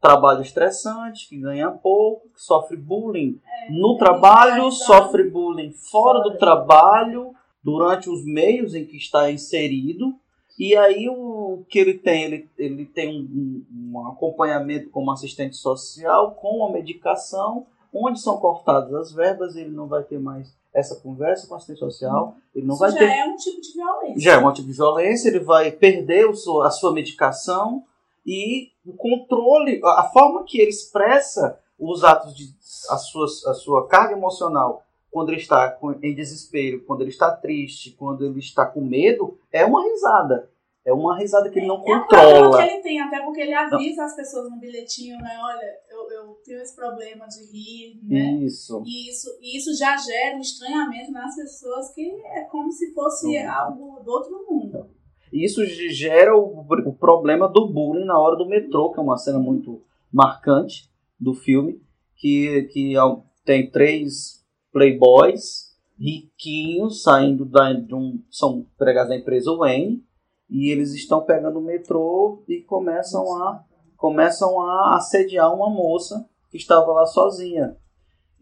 trabalho estressante, que ganha pouco, que sofre bullying no trabalho, sofre bullying fora do trabalho, durante os meios em que está inserido. E aí o que ele tem? Ele, ele tem um, um- um acompanhamento como assistente social, com a medicação, onde são cortadas as verbas, ele não vai ter mais essa conversa com o assistente social, ele não Isso vai já ter é um tipo de violência. já é um tipo de violência, ele vai perder seu- a sua medicação e o controle, a forma que ele expressa os atos de a sua, a sua carga emocional quando ele está em desespero, quando ele está triste, quando ele está com medo, é uma risada. É uma risada que ele não É controla. problema que ele tem, até porque ele avisa as pessoas no bilhetinho, né? Olha, eu, eu tenho esse problema de rir, né? Isso. E isso, e isso já gera um estranhamento nas pessoas que é como se fosse algo do outro mundo. Isso ge- gera o, o problema do bullying na hora do metrô, que é uma cena muito marcante do filme, que, que é tem três playboys riquinhos saindo da, de um... são empregados da empresa Wayne, e eles estão pegando o metrô e começam a, começam a assediar uma moça que estava lá sozinha.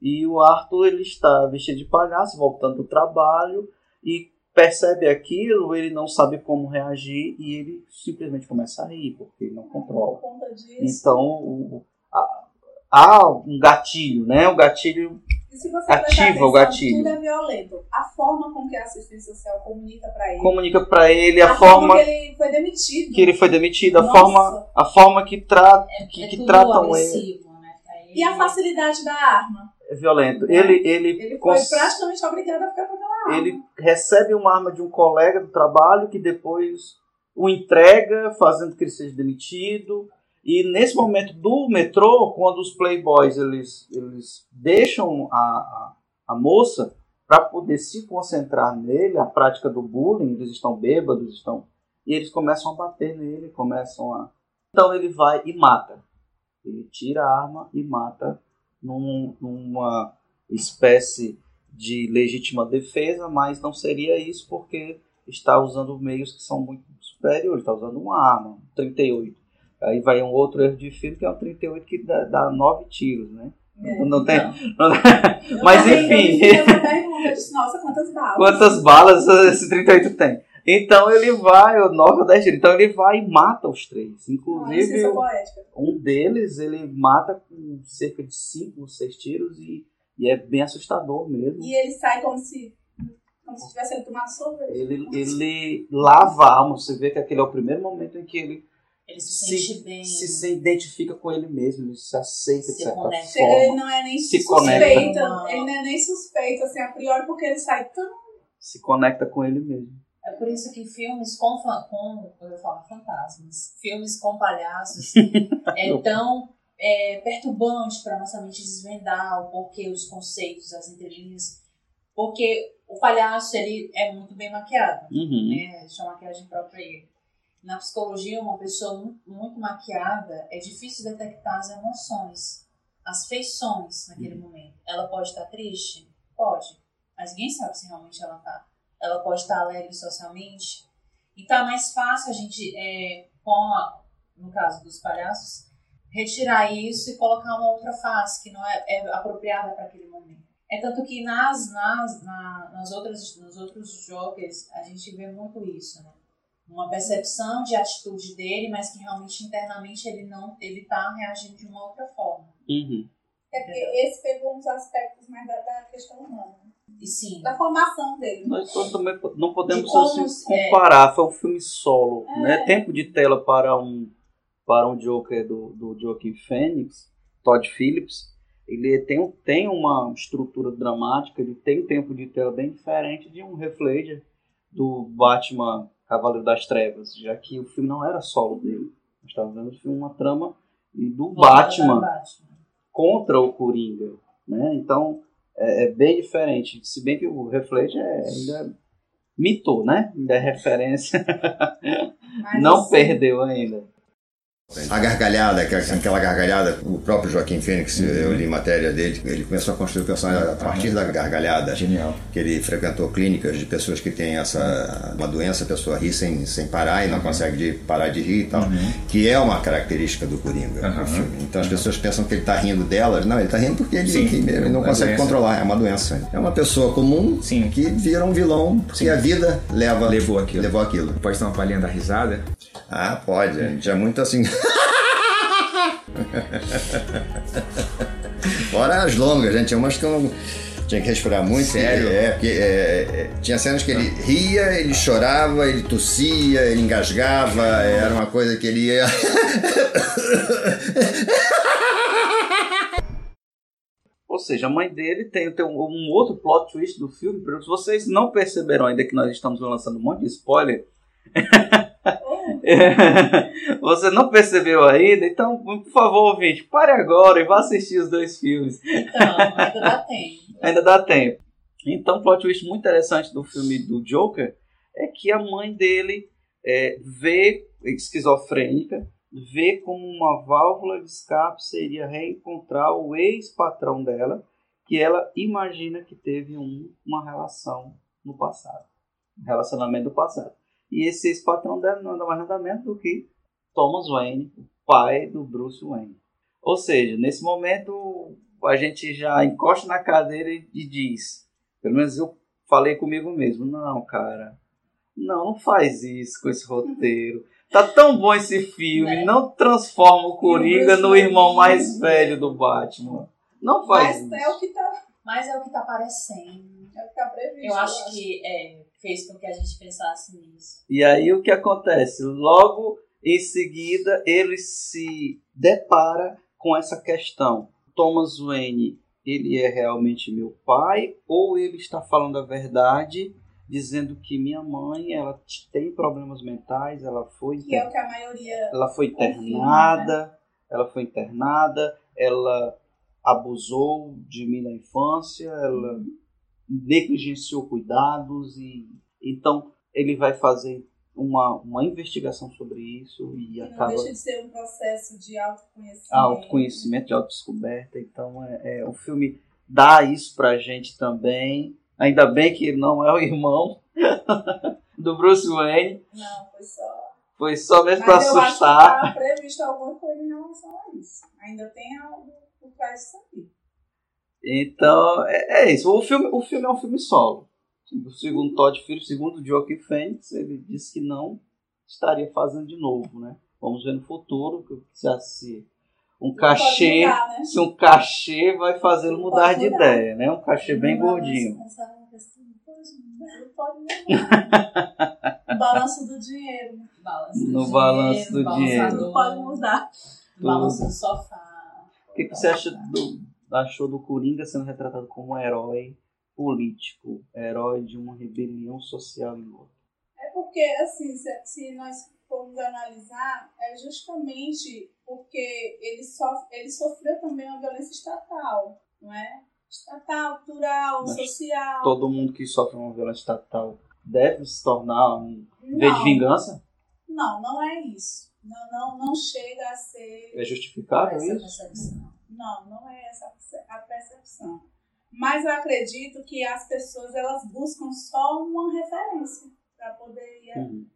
E o Arthur ele está vestido de palhaço, voltando do trabalho, e percebe aquilo, ele não sabe como reagir e ele simplesmente começa a rir, porque ele não controla. Por conta disso. Então, o- há- há um gatilho, né? O gatilho E se você prestar ativa atenção, o gatilho. Tudo é violento. A forma com que a assistência social comunica pra ele. Comunica pra ele a, a forma que ele foi demitido. que ele foi demitido, a forma, a forma que, tra que, É que tratam ele né? ele. E a facilidade da arma. é violento. Ele, ele, Ele foi praticamente obrigado a ficar com aquela arma. ele recebe uma arma de um colega do trabalho que depois o entrega, fazendo que ele seja demitido. E nesse momento do metrô, quando os playboys eles, eles deixam a, a, a moça para poder se concentrar nele, a prática do bullying, eles estão bêbados, estão e eles começam a bater nele, começam a então ele vai e mata. Ele tira a arma e mata num- numa espécie de legítima defesa, mas não seria isso porque está usando meios que são muito superiores, está usando uma arma, um 38. Aí vai um outro erro de filme que é um 38 que dá, dá nove tiros, né? É. Não tem. Eu mas também, eu enfim. nossa, quantas balas. Quantas balas esse 38 tem? Então ele vai, o 9 ou 10 tiros. Então ele vai e mata os três. Inclusive, poética. um deles ele mata com cerca de 5 ou 6 tiros e, e é bem assustador mesmo. E ele sai como se, como se tivesse ele tomado sorvete. Ele, ele lava a alma. Você vê que aquele é o primeiro momento em que ele Ele se sente bem. se, se identifica com ele mesmo, ele se aceita de Se certa conecta. Chega, ele forma, não é nem Se suspeita. conecta. Ele não é nem suspeito, assim, a priori, porque ele sai tão. se conecta com ele mesmo. É por isso que filmes com, com eu falar fantasmas, filmes com palhaços [LAUGHS] é tão é, perturbante para nossa mente desvendar o porquê, os conceitos, as entrelinhas. Porque o palhaço ele é muito bem maquiado, Uhum. né? Deixa a maquiagem própria ele. Na psicologia, uma pessoa mu- muito maquiada é difícil detectar as emoções, as feições naquele momento. Ela pode estar triste? Pode. Mas ninguém sabe se realmente ela tá. Ela pode estar alegre socialmente. Então é mais fácil a gente, é, com a- no caso dos palhaços, retirar isso e colocar uma outra face que não é, é apropriada para aquele momento. É tanto que nas, nas, na, nas outras, nos outros jokers a gente vê muito isso, né? Uma percepção de atitude dele, mas que realmente internamente ele não, ele tá reagindo de uma outra forma. Uhum. É porque esse pegou uns aspectos mais da, da questão humana. E sim, Da formação dele. Nós também não podemos De como assim, se- é. comparar, foi um filme solo, É. né? Tempo de tela para um para um Joker do, do Joaquin Phoenix, Todd Phillips, ele tem, um- tem uma estrutura dramática, ele tem um tempo de tela bem diferente de um Ledger, do Batman Cavaleiro das Trevas, já que o filme não era solo dele. Nós estávamos vendo o filme uma trama do Batman contra o Coringa, né? Então é, é bem diferente. Se bem que o Reflete é, ainda mitou, né? Ainda é referência. [LAUGHS] não assim- perdeu ainda. A gargalhada, aquela, gargalhada, o próprio Joaquim Fênix, eu li matéria dele, ele começou a construir o personagem a partir da gargalhada. Genial. Que ele frequentou clínicas de pessoas que têm essa uma doença, a pessoa ri sem, sem parar e não consegue de, parar de rir e tal. Que é uma característica do Coringa no filme. Então as pessoas pensam que ele está rindo delas. Não, ele está rindo porque ele, Sim, mesmo, ele não é consegue doença. controlar, é uma doença. É uma pessoa comum que vira um vilão porque a vida leva, Levou aquilo. levou aquilo. Pode dar uma palhinha da risada? Ah, pode. A gente é muito assim. [LAUGHS] Fora as longas, gente. Tinha umas que eu não. Tinha que respirar muito. Sério? É, porque é, é, tinha cenas que ele ria, ele chorava, ele tossia, ele engasgava, era uma coisa que ele ia. [LAUGHS] Ou seja, a mãe dele tem, tem um, um outro plot twist do filme. Se vocês não perceberam ainda que nós estamos lançando um monte de spoiler, [LAUGHS] [LAUGHS] você não percebeu ainda, então, por favor, ouvinte, pare agora e vá assistir os dois filmes. Então, ainda dá tempo. [LAUGHS] Ainda dá tempo. Então, o plot twist muito interessante do filme do Joker é que a mãe dele é, vê, esquizofrênica, vê como uma válvula de escape seria reencontrar o ex-patrão dela, que ela imagina que teve um, uma relação no passado. Um relacionamento do passado. E esse ex-patrão dela não é mais nada menos do que Thomas Wayne, o pai do Bruce Wayne. Ou seja, nesse momento a gente já encosta na cadeira e diz, pelo menos eu falei comigo mesmo, não, cara, não, não faz isso com esse roteiro. Tá tão bom esse filme, não transforma o Coringa no irmão mais velho do Batman. Não faz Mas isso. é o que tá, Mas é o que tá aparecendo. é o que tá previsto. Eu acho que é, fez com que a gente pensasse nisso. E aí o que acontece? Logo em seguida ele se depara com essa questão. Thomas Wayne, ele é realmente meu pai ou ele está falando a verdade, dizendo que minha mãe, ela tem problemas mentais, ela foi Que é o que a maioria. ela foi confirma, internada, ela foi internada, ela abusou de mim na infância, ela negligenciou cuidados e então ele vai fazer uma, uma investigação sobre isso e Que não acaba deixa de ser um processo de autoconhecimento. autoconhecimento de autodescoberta. Então é, é, o filme dá isso pra gente também. Ainda bem que ele não é o irmão [LAUGHS] do Bruce Wayne. Não, foi só. Foi só mesmo pra eu acho que assustar. tá previsto alguma coisa em relação a isso. Ainda tem algo por trás disso aqui. Então, é, é isso. O filme, o filme é um filme solo. O segundo Todd Phillips, segundo Joaquin Phoenix, ele disse que não estaria fazendo de novo, né? Vamos ver no futuro se, se um cachê, mudar, né? se um cachê vai fazê-lo mudar de ideia, né? Um cachê bem gordinho. Não pode mudar. O [LAUGHS] balanço do dinheiro. né? Balanço No balanço do dinheiro. Não pode mudar. Balanço do sofá. O que, que você acha do, achou do Coringa sendo retratado como um herói político, herói de uma rebelião social em outra? É porque, assim, se, se nós formos analisar, é justamente porque ele, sof ele sofreu também uma violência estatal, não é? Estatal, cultural, Mas social. Todo mundo que sofre uma violência estatal deve se tornar um V de vingança? Não, não é isso. Não, não, não chega a ser. É justificável isso? percepção. Não, não é essa Mas eu acredito que as pessoas elas buscam só uma referência para poder ir Uhum.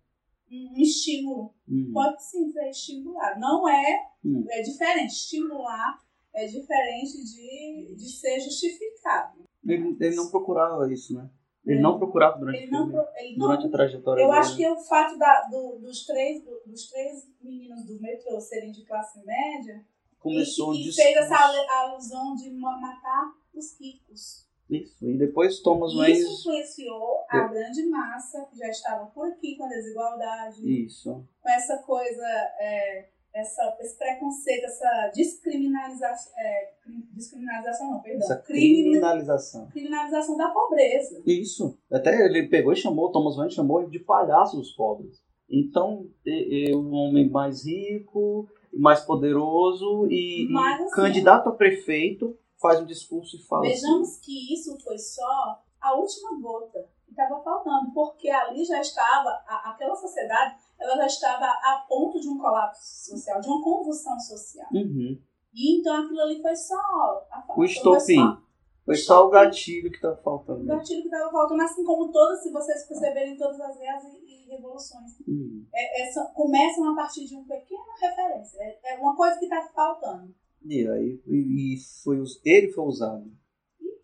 um estímulo. Uhum. Pode sim ser estimular. Não é, Uhum. é diferente. Estimular é diferente de, de ser justificado. Ele, ele não procurava isso, né? Ele É. não procurava durante Ele não, filme, pro- ele não durante a trajetória Eu dele. acho que o fato da- do- dos, três, do- dos três meninos do metrô serem de classe média começou e, um e fez essa alusão de ma- matar os ricos. Isso. E depois Thomas Wayne. Isso influenciou a grande massa que já estava por aqui com a desigualdade, Isso. com essa coisa, é, essa, esse preconceito, essa descriminalização, é, descriminalização não, perdão. Essa Crimina- criminalização. criminalização da pobreza. Isso. Até ele pegou e chamou, Thomas Wayne chamou de palhaço dos pobres. Então, é, é um homem mais rico, mais poderoso e, Mas, assim, candidato a prefeito faz um discurso e fala assim, Vejamos que isso foi só a última gota que estava faltando, porque ali já estava, a- aquela sociedade, ela já estava a ponto de um colapso social, de uma convulsão social. Uhum. E então aquilo ali foi só a, O estopim. Foi só o gatilho que estava faltando. o gatilho que estava faltando, assim como todas, se vocês perceberem, todas as guerras e, e revoluções. Uhum. É, é só- começam a partir de uma pequena referência. É, é uma coisa que está faltando. E aí e, e foi, ele foi usado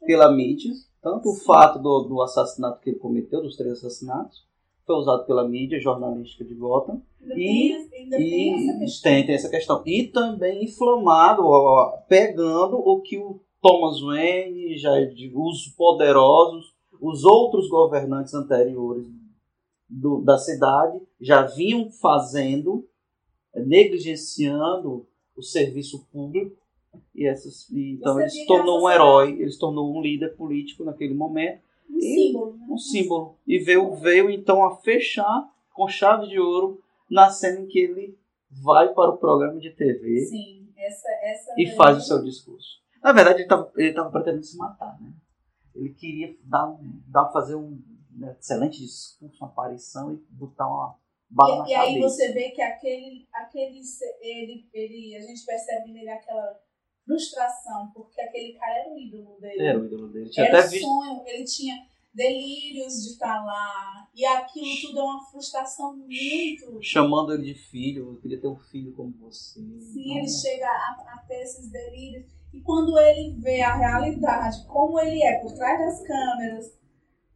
pela mídia, tanto o fato do, do assassinato que ele cometeu, dos três assassinatos, foi usado pela mídia jornalística de Gotham. Ainda E- tem, ainda tem essa E tem, tem essa questão. E também inflamado, ó, pegando o que o Thomas Wayne, já digo, os poderosos, os outros governantes anteriores do- da cidade já vinham fazendo, eh, negligenciando o serviço público. E essas, e então ele se tornou um herói, ele se tornou um líder político naquele momento Um E- símbolo. Né? um símbolo. E veio, veio então a fechar com chave de ouro na cena em que ele vai para o programa de TV Sim, essa, essa e daí- faz o seu discurso. Na verdade, ele estava ele tava pretendendo se matar, né? Ele queria dar, um- dar fazer um né, excelente discurso, uma aparição e botar uma bala na E, e aí cabeça. você vê que aquele, aquele ele, ele, a gente percebe nele aquela frustração, porque aquele cara era o ídolo dele. Era o ídolo dele. Tinha Era até o visto. sonho, ele tinha delírios de estar lá. E aquilo tudo é uma frustração muito. Chamando ele de filho, eu queria ter um filho como você. Sim, Então, ele chega a, a ter esses delírios. E quando ele vê a realidade, como ele é por trás das câmeras,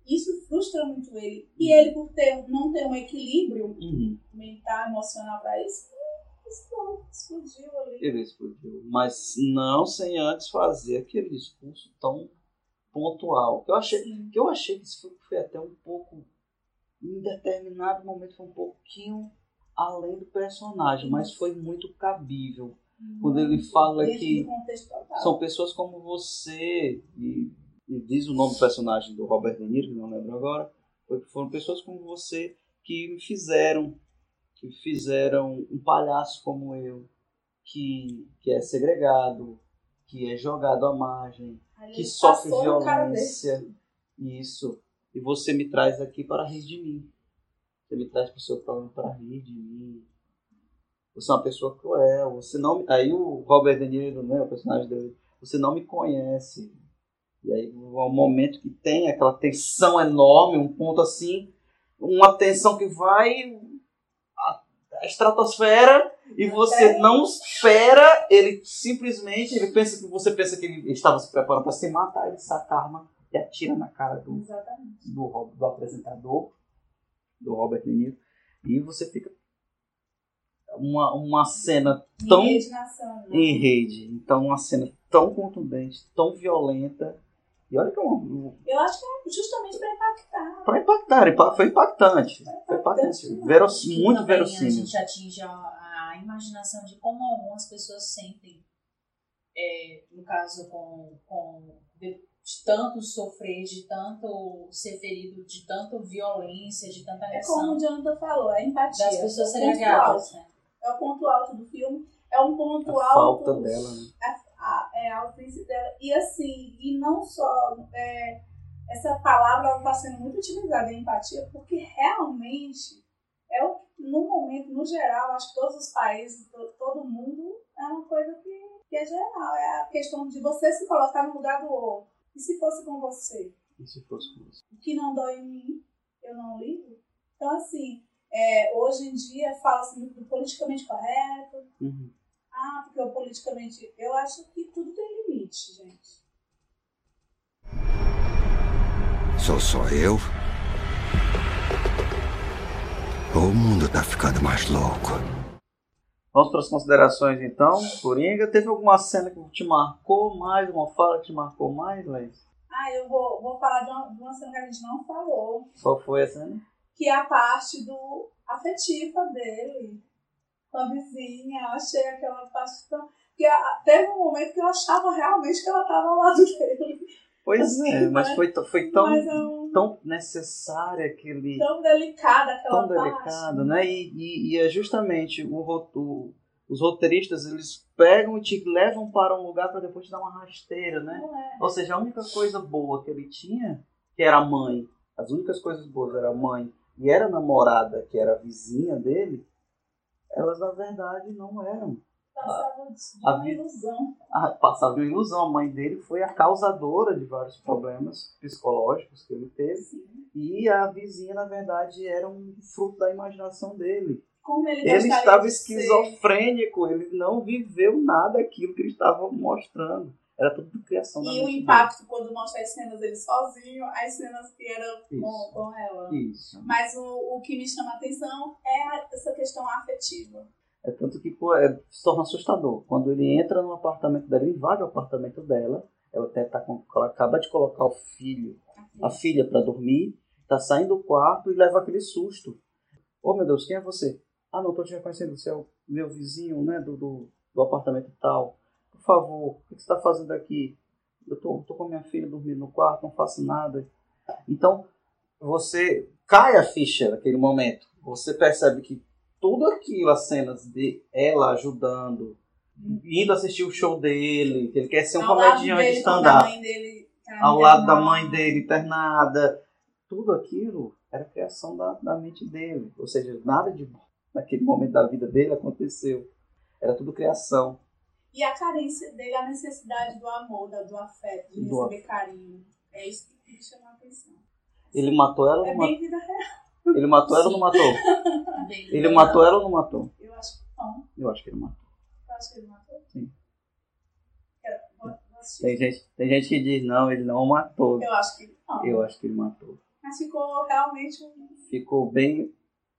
isso frustra muito ele. E ele, por ter, não ter um equilíbrio Uhum. mental, emocional para isso, explodiu, ali. Ele explodiu. Mas não sem antes fazer aquele discurso tão pontual. Que eu achei, Sim. que, eu achei que isso foi, foi até um pouco. Em determinado momento foi um pouquinho além do personagem, mas foi muito cabível. Quando ele fala que são pessoas como você, e, e diz o nome do personagem do Robert De Niro, que não lembro agora, foram pessoas como você que me fizeram, que fizeram um palhaço como eu, que, que é segregado, que é jogado à margem, Aí que sofre violência. Isso. E você me traz aqui para rir de mim. Você me traz para o seu programa para rir de mim. Você é uma pessoa cruel. Você não. Aí o Robert De Niro, né, o personagem dele, você não me conhece. E aí é um momento que tem aquela tensão enorme, um ponto assim, uma tensão que vai a, estratosfera e você não espera, ele simplesmente, ele pensa que você pensa que ele estava se preparando para se matar, ele saca a arma e atira na cara do, do, do apresentador, do Robert De Niro, e você fica uma, uma cena tão Em rede nacional. em rede, então uma cena tão contundente, tão violenta, e olha que é uma, Eu acho que é justamente para impactar. para impactar, impa- foi impactante, foi impactante, Veros, que muito também a verossímil. gente atinge a, a imaginação de como algumas pessoas sentem, é, no caso, com, com de, de tanto sofrer, de tanto ser ferido, de tanto violência, de tanta É como agressão o Jonathan falou, a empatia. das pessoas é alto. Né? É o ponto alto do filme. É um ponto A alto. falta dela, né? a, a, é a ausência dela. E assim, e não só é, essa palavra está sendo muito utilizada em empatia, porque realmente é o que, no momento, no geral, acho que todos os países, to- todo mundo, é uma coisa que, que é geral. É a questão de você se colocar no lugar do outro. E se fosse com você? E se fosse com você? O que não dói em mim, eu não ligo. Então, assim, é, hoje em dia fala-se muito do politicamente correto. Uhum. Ah, porque o politicamente. Eu acho que tudo tem limite, gente. Sou só eu? Ou o mundo tá ficando mais louco? Vamos para as considerações então, Coringa. Teve alguma cena que te marcou mais, uma fala que te marcou mais, Leis? Ah, eu vou, vou falar de uma, de uma cena que a gente não falou, Qual foi a cena? Que é a parte do afetiva dele com a vizinha. Eu achei aquela parte tão. A- teve um momento que eu achava realmente que ela tava ao lado dele. Pois Assim, é, mas né? foi, foi tão, Mas é um- tão necessária aquele. Tão delicada aquela tão parte. delicado, né? E, e, e é justamente o, os roteiristas eles pegam e te levam para um lugar para depois te dar uma rasteira, né? É. Ou seja, a única coisa boa que ele tinha, que era a mãe, as únicas coisas boas era a mãe e era a namorada, que era vizinha dele, elas na verdade não eram. Passava de uma ilusão. a- passava de uma ilusão. A mãe dele foi a causadora de vários problemas psicológicos que ele teve. E a vizinha, na verdade, era um fruto da imaginação dele. Como ele, Ele estava de ser. esquizofrênico, ele não viveu nada daquilo que ele estava mostrando. Era tudo de criação da E o impacto quando mostra as cenas dele sozinho, as cenas que eram com, com ela. dele. Isso. Mas o, o que me chama a atenção é essa questão afetiva. É tanto que pô, é, se torna assustador. Quando ele entra no apartamento dela, invade o apartamento dela. Ela até tá com, ela acaba de colocar o filho, a filha para dormir, tá saindo do quarto e leva aquele susto. Oh meu Deus, quem é você? Ah, não, tô te reconhecendo, você é o meu vizinho, né, do, do, do apartamento tal. Por favor, o que você está fazendo aqui? Eu tô, tô com a minha filha dormindo no quarto, não faço nada. Então, você cai a ficha naquele momento. Você percebe que tudo aquilo, as cenas de ela ajudando, indo assistir o show dele, que ele quer ser um Ao comediante a stand-up, tá ao lado da mãe dele internada, tudo aquilo era criação da, da mente dele. Ou seja, nada de bom naquele momento da vida dele aconteceu. Era tudo criação. E a carência dele, a necessidade do amor, do afeto, de Do receber carinho. É isso que me chama a atenção. Ele matou ela ou É bem vida real. Ele matou ela ou não matou? [LAUGHS] Bem, Ele matou ela ou não matou? Eu acho que não. Eu acho que ele matou. Eu acho que ele matou. Sim. Quero- vou- vou assistir. Tem gente, tem gente que diz, não, ele não matou. Eu acho que não. Eu acho que ele matou. Mas ficou realmente um. Ficou bem,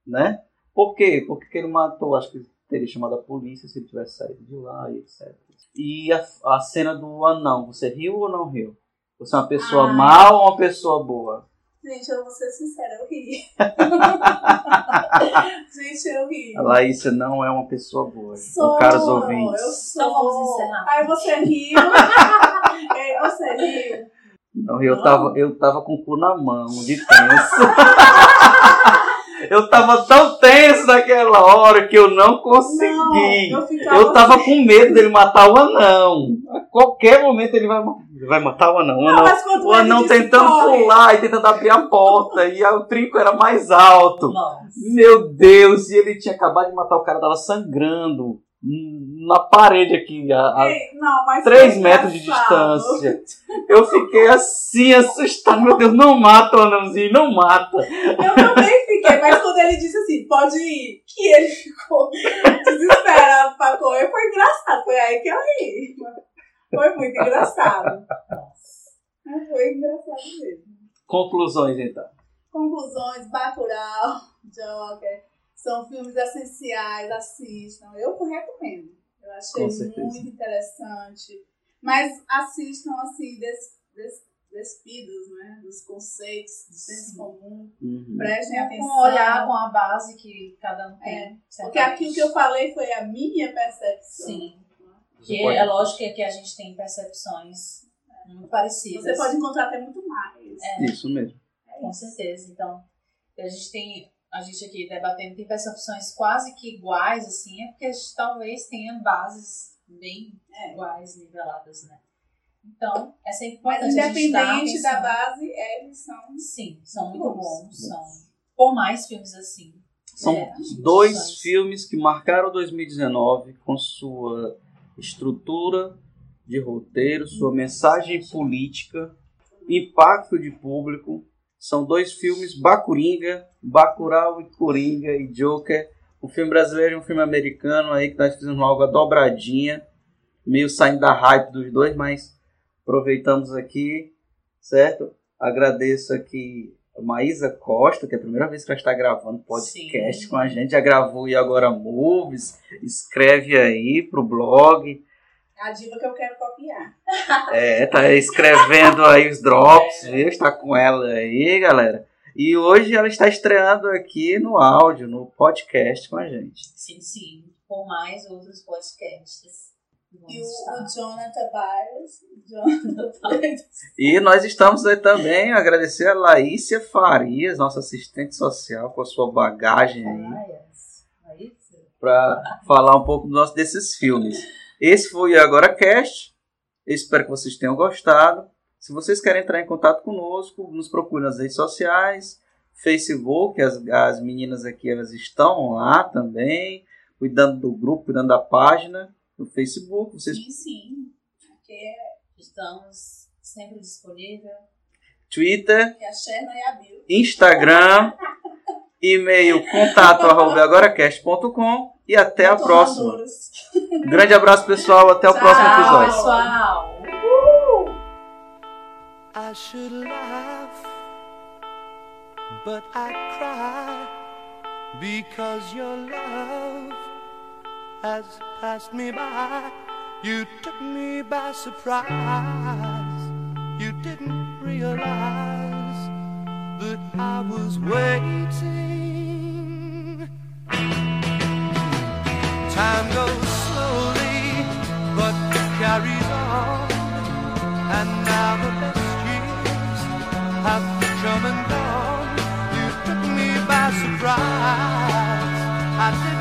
né? Por quê? Porque que ele matou, acho que teria chamado a polícia se ele tivesse saído de lá e etc. E a, a cena do anão, você riu ou não riu? Você é uma pessoa Ai. má ou uma pessoa boa? Gente, eu vou ser sincera, eu ri. [LAUGHS] Gente, eu ri. A Laísa não é uma pessoa boa. Sou, caros ouvintes. Eu sou. Então vamos encerrar. Aí você riu. [LAUGHS] Aí você riu. Não, eu tava, eu tava com o cu na mão, de [LAUGHS] tenso. Eu tava tão tenso naquela hora que eu não consegui. Não, eu Eu tava assim. com medo dele matar o anão. A qualquer momento ele vai, vai matar o anão. O Não, anão, o anão tentando corre. pular e tentando abrir a porta. e o trinco era mais alto. Nossa. Meu Deus, e ele tinha acabado de matar o cara, tava sangrando na parede aqui. A, a Não, mas 3 foi metros de distância. [LAUGHS] Eu fiquei assim, assustado. Meu Deus, não mata o anãozinho, não mata. Eu também fiquei, mas quando ele disse assim, pode ir, que ele ficou desesperado pra correr, foi engraçado. Foi aí que eu ri. Foi muito engraçado. Foi engraçado mesmo. Conclusões, então. Conclusões, Bacurau, Joker, são filmes essenciais, assistam. Eu recomendo. Eu achei muito interessante. Mas assistam, assim, des, des, despidos, né? Dos conceitos, do senso comum. Uhum. Prestem atenção. Com olhar com a base que cada um tem. É, Porque aquilo que eu falei foi a minha percepção. Sim. Você Que pode- é lógico que a gente tem percepções muito parecidas. Você pode encontrar até muito mais. É. Isso mesmo. Com certeza. Então, a gente tem, a gente aqui debatendo, tem percepções quase que iguais, assim, é porque a gente talvez tenha bases bem É. iguais, niveladas, né? Então, é sempre Mas importante dar independente da base, eles são. Sim, são muito Bons. bons. São, por mais filmes assim. São É, dois filmes que marcaram 2019 com sua estrutura de roteiro, sua mensagem política, impacto de público. São dois filmes, Bacuringa, Bacurau e Coringa e Joker. Um filme brasileiro e um filme americano aí que nós fizemos logo a dobradinha, meio saindo da hype dos dois, mas aproveitamos aqui, certo? Agradeço aqui a Maísa Costa, que é a primeira vez que ela está gravando podcast Sim. com a gente, já gravou e agora movies, escreve aí pro blog, A diva que eu quero copiar. é, tá escrevendo aí os drops, viu? Está com ela aí, galera. E hoje ela está estreando aqui no áudio, no podcast com a gente. Sim, sim. Por mais outros podcasts. E o, o Jonathan Byers. [LAUGHS] Jonathan. E nós estamos aí também agradecer a Laícia Farias, nossa assistente social, com a sua bagagem aí, para falar um pouco do nosso, desses filmes. Esse foi o Agora Cast. Eu espero que vocês tenham gostado. Se vocês querem entrar em contato conosco, nos procure nas redes sociais, Facebook, as, as meninas aqui elas estão lá também, cuidando do grupo, cuidando da página no Facebook. Vocês Sim, sim. Porque Estamos sempre disponíveis. Twitter, e Bill. Instagram, [LAUGHS] e-mail contato arroba agoracast.com e até a próxima. Um grande abraço, pessoal. Até o próximo Tchau, episódio. pessoal. I should laugh, but I cry because your love has passed me by. You took me by surprise. You didn't realize that I was waiting. Time goes slowly, but it carries on. And now the best years have come and gone. You took me by surprise. I didn't